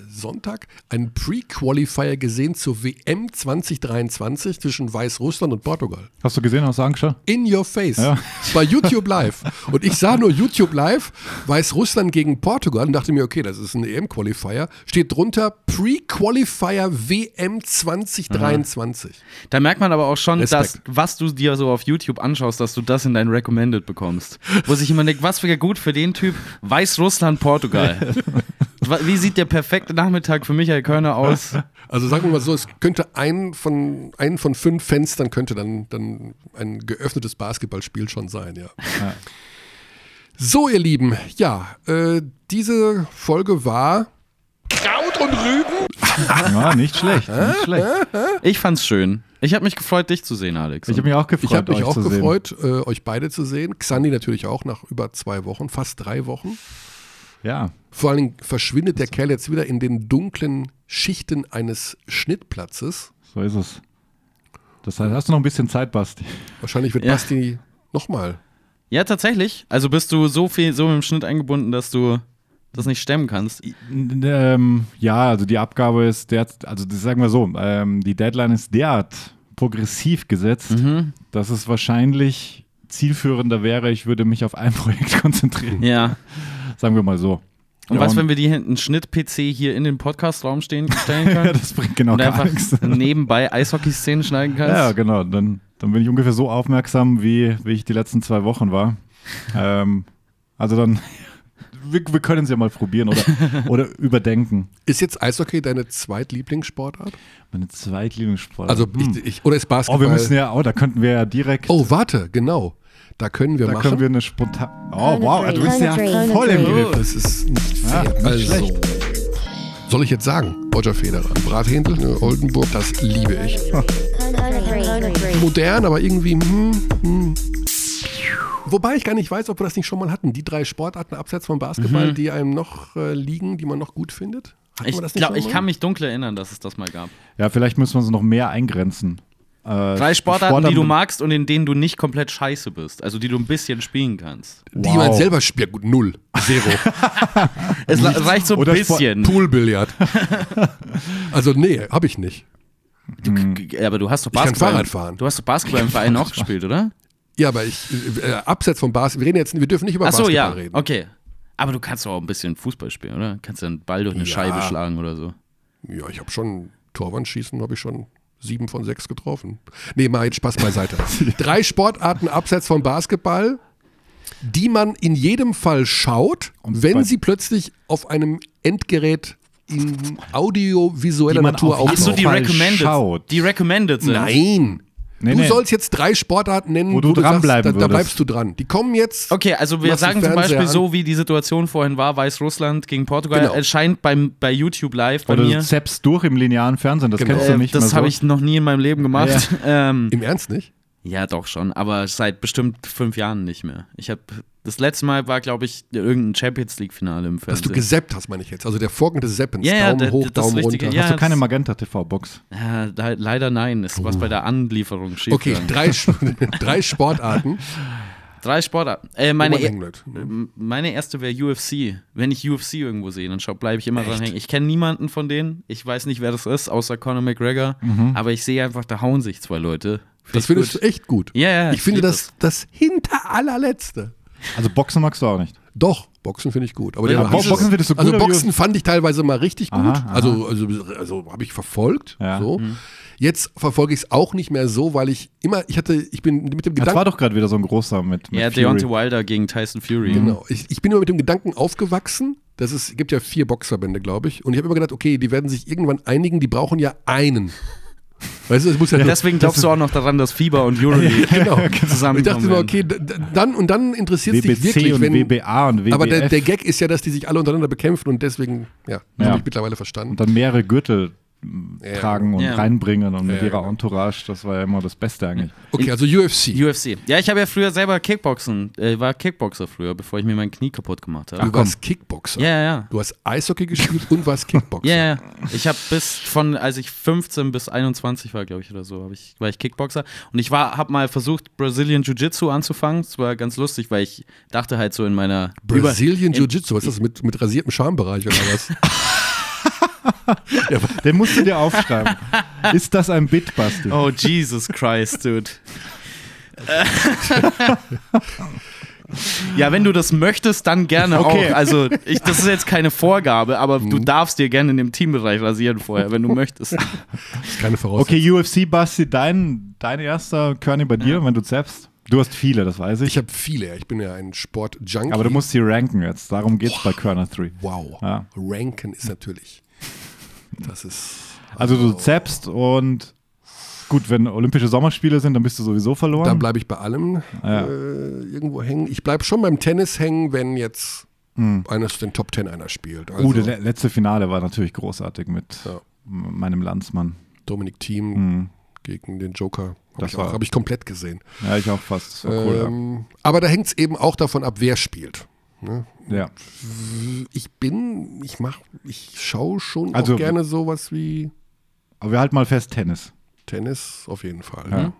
Sonntag einen Pre-Qualifier gesehen zur WM 2023 zwischen Weißrussland und Portugal. Hast du gesehen, hast du angeschaut? In your face. Ja. Bei YouTube Live. Und ich sah nur YouTube Live, Weißrussland gegen Portugal und dachte mir, okay, das ist ein EM-Qualifier. Steht drunter Pre-Qualifier WM 2023. Da merkt man aber auch schon, Respekt. dass was du dir so auf YouTube anschaust, dass du das in dein Recommended bekommst. Wo sich immer denkt, was wäre gut für den Typ? Weißrussland, Portugal. Wie sieht der perfekte Nachmittag für Michael Körner aus? Also sagen wir mal so, es könnte ein von, ein von fünf Fenstern könnte dann, dann ein geöffnetes Basketballspiel schon sein, ja. So, ihr Lieben, ja, äh, diese Folge war und Rüben. Ja, nicht schlecht, nicht schlecht. Ich fand's schön. Ich habe mich gefreut, dich zu sehen, Alex. Ich habe mich auch gefreut, Ich habe mich euch auch zu sehen. gefreut, äh, euch beide zu sehen. Xandi natürlich auch nach über zwei Wochen, fast drei Wochen. Ja, Vor allen Dingen verschwindet der Kerl jetzt wieder in den dunklen Schichten eines Schnittplatzes. so ist es. Das heißt, hast du noch ein bisschen Zeit, Basti? Wahrscheinlich wird Ja. Basti nochmal. ja, tatsächlich. Also bist du so viel so im Schnitt eingebunden, dass du das nicht stemmen kannst. Ähm, ja, also die Abgabe ist der, also das sagen wir so, ähm, die Deadline ist derart progressiv gesetzt, Mhm. dass es wahrscheinlich zielführender wäre, ich würde mich auf ein Projekt konzentrieren. Ja. Sagen wir mal so. Und Ja, was, wenn wir die hinten Schnitt-PC hier in den Podcast-Raum stehen, stellen können? ja, das bringt genau und gar nichts. nebenbei Eishockey-Szenen schneiden kannst? Ja, genau. Dann, dann bin ich ungefähr so aufmerksam, wie, wie ich die letzten zwei Wochen war. ähm, also dann, wir, wir können es ja mal probieren oder, oder überdenken. Ist jetzt Eishockey deine Zweitlieblingssportart? Meine Zweitlieblingssport. Also hm. ich, ich, oder ist oh, Basketball? wir müssen ja, oh, da könnten wir ja direkt. Oh, warte, genau. Da können wir da machen. können wir eine spontan. Oh, wow, du bist ja Country. voll im Oh, Griff. das ist nicht Ja, fair. nicht also, schlecht. soll ich jetzt sagen? Roger Federer. Brathändel, ne, Oldenburg, das liebe ich. Modern, aber irgendwie. Hm, hm. Wobei ich gar nicht weiß, ob wir das nicht schon mal hatten. Die drei Sportarten abseits vom Basketball, die einem noch äh, liegen, die man noch gut findet. Hatten Ich wir das nicht glaube, ich kann mich dunkel erinnern, dass es das mal gab. Ja, vielleicht müssen wir uns noch mehr eingrenzen. Äh, Drei Sportarten, die du magst und in denen du nicht komplett scheiße bist. Also die du ein bisschen spielen kannst. Die Wow. man selber spielt. Ja, gut, null. Zero. Es reicht so ein Oder bisschen. Poolbillard. also, nee, habe ich nicht. Ja, aber du hast doch Ich kann Basketball. Fahrrad fahren. Du hast doch Basketball im Verein auch gespielt, oder? Ja, aber ich, äh, abseits vom Basketball, wir reden jetzt, wir dürfen nicht über Ach so, Basketball ja. reden. Okay. Aber du kannst doch auch ein bisschen Fußball spielen, oder? Kannst du einen Ball durch eine Ja. Scheibe schlagen oder so. Ja, ich habe schon Torwandschießen, habe ich schon sieben von sechs getroffen. Nee, mal jetzt Spaß beiseite. Drei Sportarten abseits vom Basketball, die man in jedem Fall schaut, Und wenn sie plötzlich auf einem Endgerät in audiovisueller Natur auf Ach so, auftauchen. die recommended. schaut. Die recommended sind. Nein. Nee, du nee. sollst jetzt drei Sportarten nennen, Wo du dranbleiben sagst, da, da bleibst du dran. Die kommen jetzt. Okay, also wir du sagen zum Beispiel an? so, wie die Situation vorhin war, Weißrussland gegen Portugal, Genau. erscheint beim, bei YouTube live bei Oder mir. du zappst durch im linearen Fernsehen, das Genau. kennst du Äh, nicht mehr das so. habe ich noch nie in meinem Leben gemacht. Ähm, Im Ernst nicht? Ja, doch schon, aber seit bestimmt fünf Jahren nicht mehr. Ich habe das letzte Mal war, glaube ich, irgendein Champions League Finale im Dass Fernsehen. du gesappt hast, meine ich jetzt. Also der Vorgang des Zappens. Ja, ja, Daumen der- hoch, das Daumen Richtige, runter. ja. Hast du keine Magenta TV-Box? ja, da, leider nein, ist was bei der Anlieferung schief. Okay, drei, drei Sportarten. Drei Sportarten. Äh, meine, e- bleibt. meine erste wäre UFC. Wenn ich UFC irgendwo sehe, dann bleibe ich immer dran hängen. Ich kenne niemanden von denen. Ich weiß nicht, wer das ist, außer Conor McGregor. Aber ich sehe einfach, da hauen sich zwei Leute. Find Das ich findest gut. du echt gut. Ja, ja. Ich finde das das hinter allerletzte. Also Boxen magst du auch nicht. Doch, Boxen finde ich gut. Aber Ja, Boxen findest du gut, Also Boxen fand ich teilweise mal richtig gut. Aha, aha. Also, also, also habe ich verfolgt. Ja. So. Mhm. Jetzt verfolge ich es auch nicht mehr so, weil ich immer, ich hatte, ich bin mit dem Das war Gedanken, doch gerade wieder so ein großer mit, mit Ja. Deontay Wilder gegen Tyson Fury. genau, ich, ich bin immer mit dem Gedanken aufgewachsen, dass es gibt ja vier Boxverbände, glaube ich, und ich habe immer gedacht, okay, die werden sich irgendwann einigen, die brauchen ja einen. Weißt du, es muss ja, nur- Deswegen glaubst du auch noch daran, dass Fieber und Euroleague genau. zusammenkommen Ich dachte mir, werden. okay, dann und dann interessiert es dich wirklich, und wenn, WBA und WBF. aber der, der Gag ist ja, dass die sich alle untereinander bekämpfen und deswegen, ja, Ja. habe ich mittlerweile verstanden. und dann mehrere Gürtel Ja. tragen und Ja. reinbringen und mit ihrer genau. Entourage. Das war ja immer das Beste eigentlich. Okay, also UFC. UFC. Ja, ich habe ja früher selber Kickboxen, äh, war Kickboxer früher, bevor ich mir mein Knie kaputt gemacht habe. Du warst Kickboxer. Ja, ja. Du hast Eishockey gespielt und warst Kickboxer. Ja, ja. Ich habe bis von, als ich 15 bis 21 war, glaube ich, oder so, hab ich, war ich Kickboxer. Und ich war, habe mal versucht, Brazilian Jiu-Jitsu anzufangen. Das war ganz lustig, weil ich dachte halt so in meiner Brazilian Jiu-Jitsu, was ist das mit, mit rasiertem Schambereich oder was? Den musst du dir aufschreiben. Ist das ein Bit, Basti? Oh, Jesus Christ, dude. Ja, wenn du das möchtest, dann gerne Okay. auch. Also, ich, das ist jetzt keine Vorgabe, aber du darfst dir gerne in dem Teambereich rasieren vorher, wenn du möchtest. Das ist keine Voraussetzung. Okay, UFC, Basti, dein, dein erster Körny bei dir, wenn du zappst? Du hast viele, das weiß ich. Ich habe viele, ja. ich bin ja ein Sport-Junkie. aber du musst sie ranken jetzt. Darum geht's bei Körner 3. Wow. Ja. Ranken ist natürlich. Das ist. Also du zappst und gut, wenn Olympische Sommerspiele sind, dann bist du sowieso verloren. Da bleibe ich bei allem Ja. äh, irgendwo hängen. Ich bleibe schon beim Tennis hängen, wenn jetzt eines den Top Ten einer spielt. Also uh, das le- letzte Finale war natürlich großartig mit Ja. meinem Landsmann. Dominik Thiem Mhm. gegen den Joker. Habe Das ich, war- auch- hab ich komplett gesehen. Ja, ich auch fast. Cool. ähm, aber da hängt es eben auch davon ab, wer spielt. Ne? ja. ja. Ich bin, ich mach, ich schaue schon Also- auch gerne sowas wie Aber wir halten mal fest, Tennis. Tennis auf jeden Fall. Ja.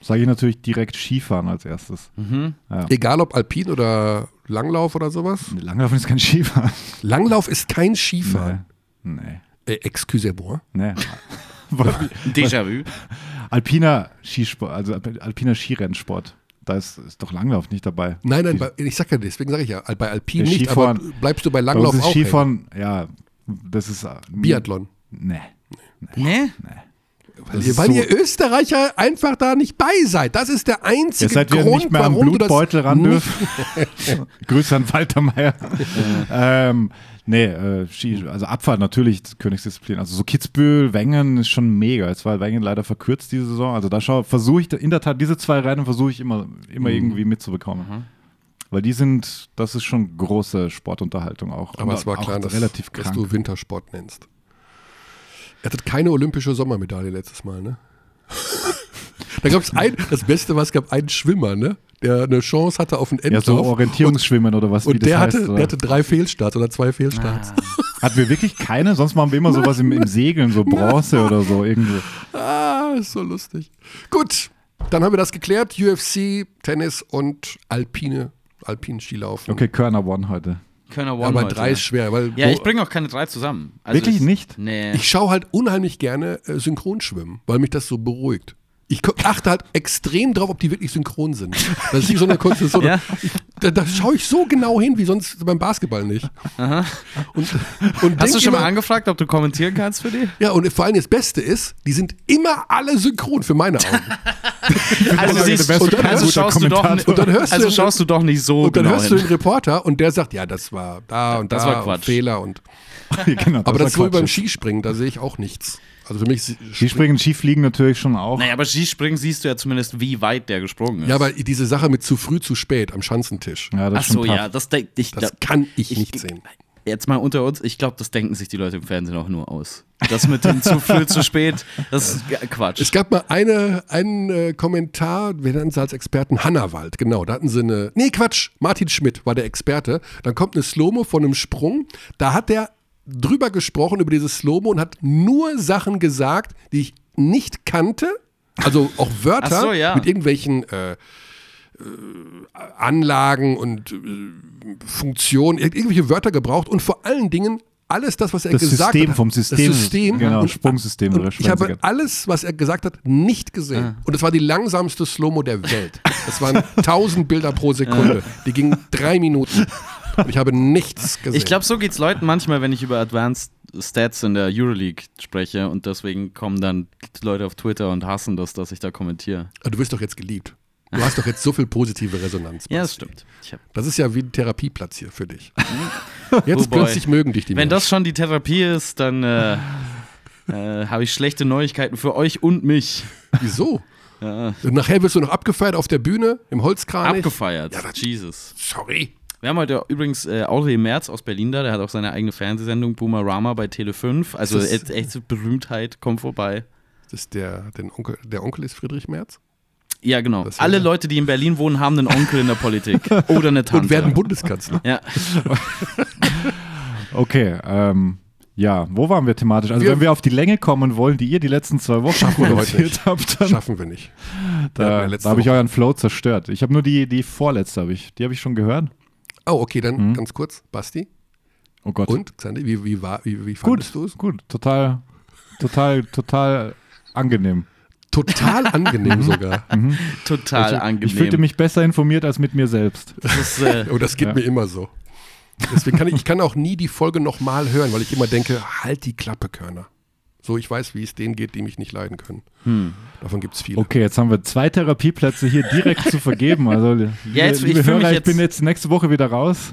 Sage ich natürlich direkt Skifahren als erstes. Egal ob Alpin oder Langlauf oder sowas. Langlaufen ist kein Skifahren. Langlauf ist kein Skifahren. Nee. Äh, excusez-moi. Nee. Déjà-vu. alpiner Skisport, also alp- alpiner Skirennsport. Da ist, ist doch Langlauf nicht dabei. Nein, nein, Die- bei, ich sag ja, deswegen sage ich ja, bei Alpin nicht, Skifahren- aber bleibst du bei Bei Langlauf uns ist auch hängen. Skifahren, ja, das ist. äh, Biathlon. Nee. Ne? Weil, ihr, weil so- ihr Österreicher einfach da nicht bei seid. Das ist der einzige Jetzt seid ihr Grund, nicht mehr am Blutbeutel ran dürft. Grüße an Walter Meier. ähm, nee, äh, Ski, also Abfahrt natürlich Königsdisziplin. Also so Kitzbühel, Wengen ist schon mega. Jetzt war Wengen leider verkürzt diese Saison. Also da versuche ich in der Tat diese zwei Rennen versuche ich immer, immer Mhm. irgendwie mitzubekommen. Weil die sind, das ist schon große Sportunterhaltung auch. Aber Und es war klar, dass, relativ dass krank. du Wintersport nennst. Er hatte keine olympische Sommermedaille letztes Mal, ne? da gab es ein, das Beste war, es gab einen Schwimmer, ne? Der eine Chance hatte auf einen ja, so Endlauf. Orientierungsschwimmen oder was und wie das der, heißt. hatte, oder? der hatte drei Fehlstarts oder zwei Fehlstarts. Hatten wir wirklich keine? Sonst machen wir immer sowas im, im Segeln, so Bronze oder so irgendwo. Ah, ist so lustig. Gut, dann haben wir das geklärt. UFC, Tennis und Alpine, Alpin Skilaufen. Okay, Körner One heute. Kölner One Aber drei ist schwer, weil Ja, ich bringe auch keine drei zusammen. Also Wirklich ich, nicht? Nee. ich schaue halt unheimlich gerne äh, Synchronschwimmen, weil mich das so beruhigt. Ich achte halt extrem drauf, ob die wirklich synchron sind. Das ist nicht so eine Kunst. So Ja. Da, da schaue ich so genau hin, wie sonst beim Basketball nicht. Und, und Hast du schon mal immer- angefragt, ob du kommentieren kannst für die? Ja, und vor allem das Beste ist, die sind immer alle synchron für meine Augen. Also, siehst, und dann, also, guter schaust du doch, Kommentator. Und dann hörst du also schaust du doch nicht so Und dann genau hörst du hin. den Reporter und der sagt, ja, das war da und Das da war und Quatsch. Fehler und. genau, Aber das ist so wie beim. Skispringen, da sehe ich auch nichts. Also für mich. Skispringen, Skifliegen natürlich schon auch. Naja, aber Skispringen siehst du ja zumindest, wie weit der gesprungen ist. Ja, aber diese Sache mit zu früh, zu spät am Schanzentisch, Ja, das Ach so, ja, das, ich, das kann ich, ich- nicht sehen. Jetzt mal unter uns, ich glaube, das denken sich die Leute im Fernsehen auch nur aus. Das mit dem zu früh, zu spät, das ist Quatsch. Es gab mal eine, einen äh, Kommentar, wir nannten sie als Experten Hannawald, genau, da hatten sie eine, nee Quatsch, Martin Schmidt war der Experte, dann kommt eine Slomo von einem Sprung, da hat der drüber gesprochen über dieses Slomo und hat nur Sachen gesagt, die ich nicht kannte, also auch Wörter so, ja. mit irgendwelchen äh, äh, Anlagen und äh, Funktionen, ir- irgendwelche Wörter gebraucht und vor allen Dingen alles das, was er Das gesagt System hat. vom System. Das System. Genau, und, Sprungsystem und Ich habe alles, was er gesagt hat, nicht gesehen. Ah. Und es war die langsamste Slow-Mo der Welt. Das waren 1000 Bilder pro Sekunde. Die gingen drei Minuten. Und ich habe nichts gesehen. Ich glaube, so geht's Leuten manchmal, wenn ich über Advanced Stats in der Euroleague spreche und deswegen kommen dann Leute auf Twitter und hassen das, dass ich da kommentiere. Aber du wirst doch jetzt geliebt. Du hast doch jetzt so viel positive Resonanz. Ja, das stimmt. Das ist ja wie ein Therapieplatz hier für dich. Jetzt Oh plötzlich mögen dich die wenn das Menschen. schon die Therapie ist, dann äh, äh, habe ich schlechte Neuigkeiten für euch und mich. Wieso? Ja, Und nachher wirst du noch abgefeiert auf der Bühne im Holzkranich. abgefeiert. Ja, das- Jesus. Sorry. Wir haben heute übrigens äh, Audrey Merz aus Berlin da, der hat auch seine eigene Fernsehsendung Boomerama bei Tele5. Also ist- echt, echte Berühmtheit, kommt vorbei. Das ist der, den Onkel, der Onkel ist Friedrich Merz Ja, genau. Das Alle Leute, die in Berlin wohnen, haben einen Onkel in der Politik. Oder eine Tante. und werden Bundeskanzler. ja. Okay, ähm, ja, wo waren wir thematisch? Also Wir- wenn wir auf die Länge kommen wollen, die ihr die letzten zwei Wochen Schaffen wir heute produziert nicht. habt, dann Schaffen wir nicht. Da, ja da habe ich euren Flow zerstört. Ich habe nur die, die vorletzte, habe ich, die habe ich schon gehört. Oh, okay, dann ganz kurz. Basti Oh Gott. und Xandi, wie, wie, war, wie, wie gut, fandest du es? gut, total, total, total angenehm. Total angenehm sogar. Total ich, angenehm. ich fühlte mich besser informiert als mit mir selbst. das ist, äh, Oh, das geht Ja. mir immer so. Deswegen kann ich, ich kann auch nie die Folge nochmal hören, weil ich immer denke, halt die Klappe, Körner. So, ich weiß, wie es denen geht, die mich nicht leiden können. Hm. Davon gibt es viele. Okay, jetzt haben wir zwei Therapieplätze hier direkt zu vergeben. Also, liebe, jetzt- ich liebe mich Hörer, ich jetzt- bin jetzt nächste Woche wieder raus.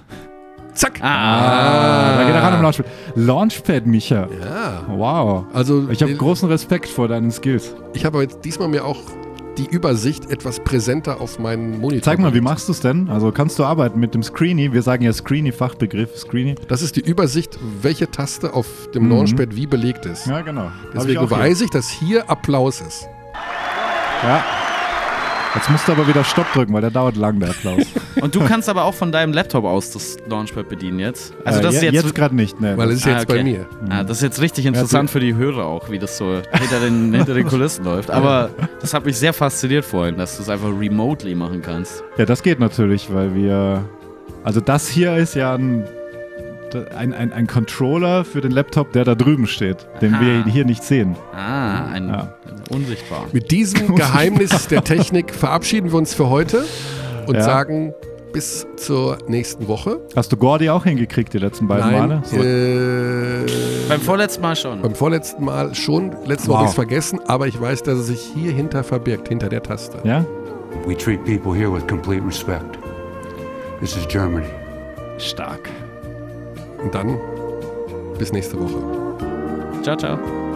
Zack! ah. Da geht er ran am Launchpad. Launchpad, Micha. Ja. Wow. Also, Ich habe großen Respekt vor deinen Skills. ich habe aber jetzt diesmal mir auch die Übersicht etwas präsenter auf meinen Monitor. Zeig mal, wie machst du es denn? Also kannst du arbeiten mit dem Screeny? Wir sagen ja Screeny, Fachbegriff Screeny. Das ist die Übersicht, welche Taste auf dem Mhm. Launchpad wie belegt ist. Ja, genau. Ich Deswegen hier. weiß ich, dass hier Applaus ist. Ja. Jetzt musst du aber wieder Stopp drücken, weil der dauert lang, der Applaus. Und du kannst aber auch von deinem Laptop aus das Launchpad bedienen jetzt. Also Äh, das ist je- jetzt, jetzt gerade nicht, ne? Weil es ist Ah, jetzt okay. bei mir. Ah, das ist jetzt richtig interessant Ja, für die Hörer auch, wie das so hinter den, hinter den Kulissen läuft. Aber das hat mich sehr fasziniert vorhin, dass du es einfach remotely machen kannst. Ja, das geht natürlich, weil wir. Also, das hier ist ja ein, ein, ein, ein Controller für den Laptop, der da drüben steht, den Aha. wir hier nicht sehen. Ah, ein, Ja. unsichtbar. Mit diesem Geheimnis der Technik verabschieden wir uns für heute und Ja. sagen bis zur nächsten Woche. Hast du Gordy auch hingekriegt die letzten beiden Male? So. äh, Beim vorletzten Mal schon. beim vorletzten Mal schon. Letzte Wow. Woche habe ich es vergessen, aber ich weiß, dass er sich hier hinter verbirgt, hinter der Taste. Ja? We treat people here with complete respect. This is Germany. Stark. Und dann bis nächste Woche. Ciao, ciao.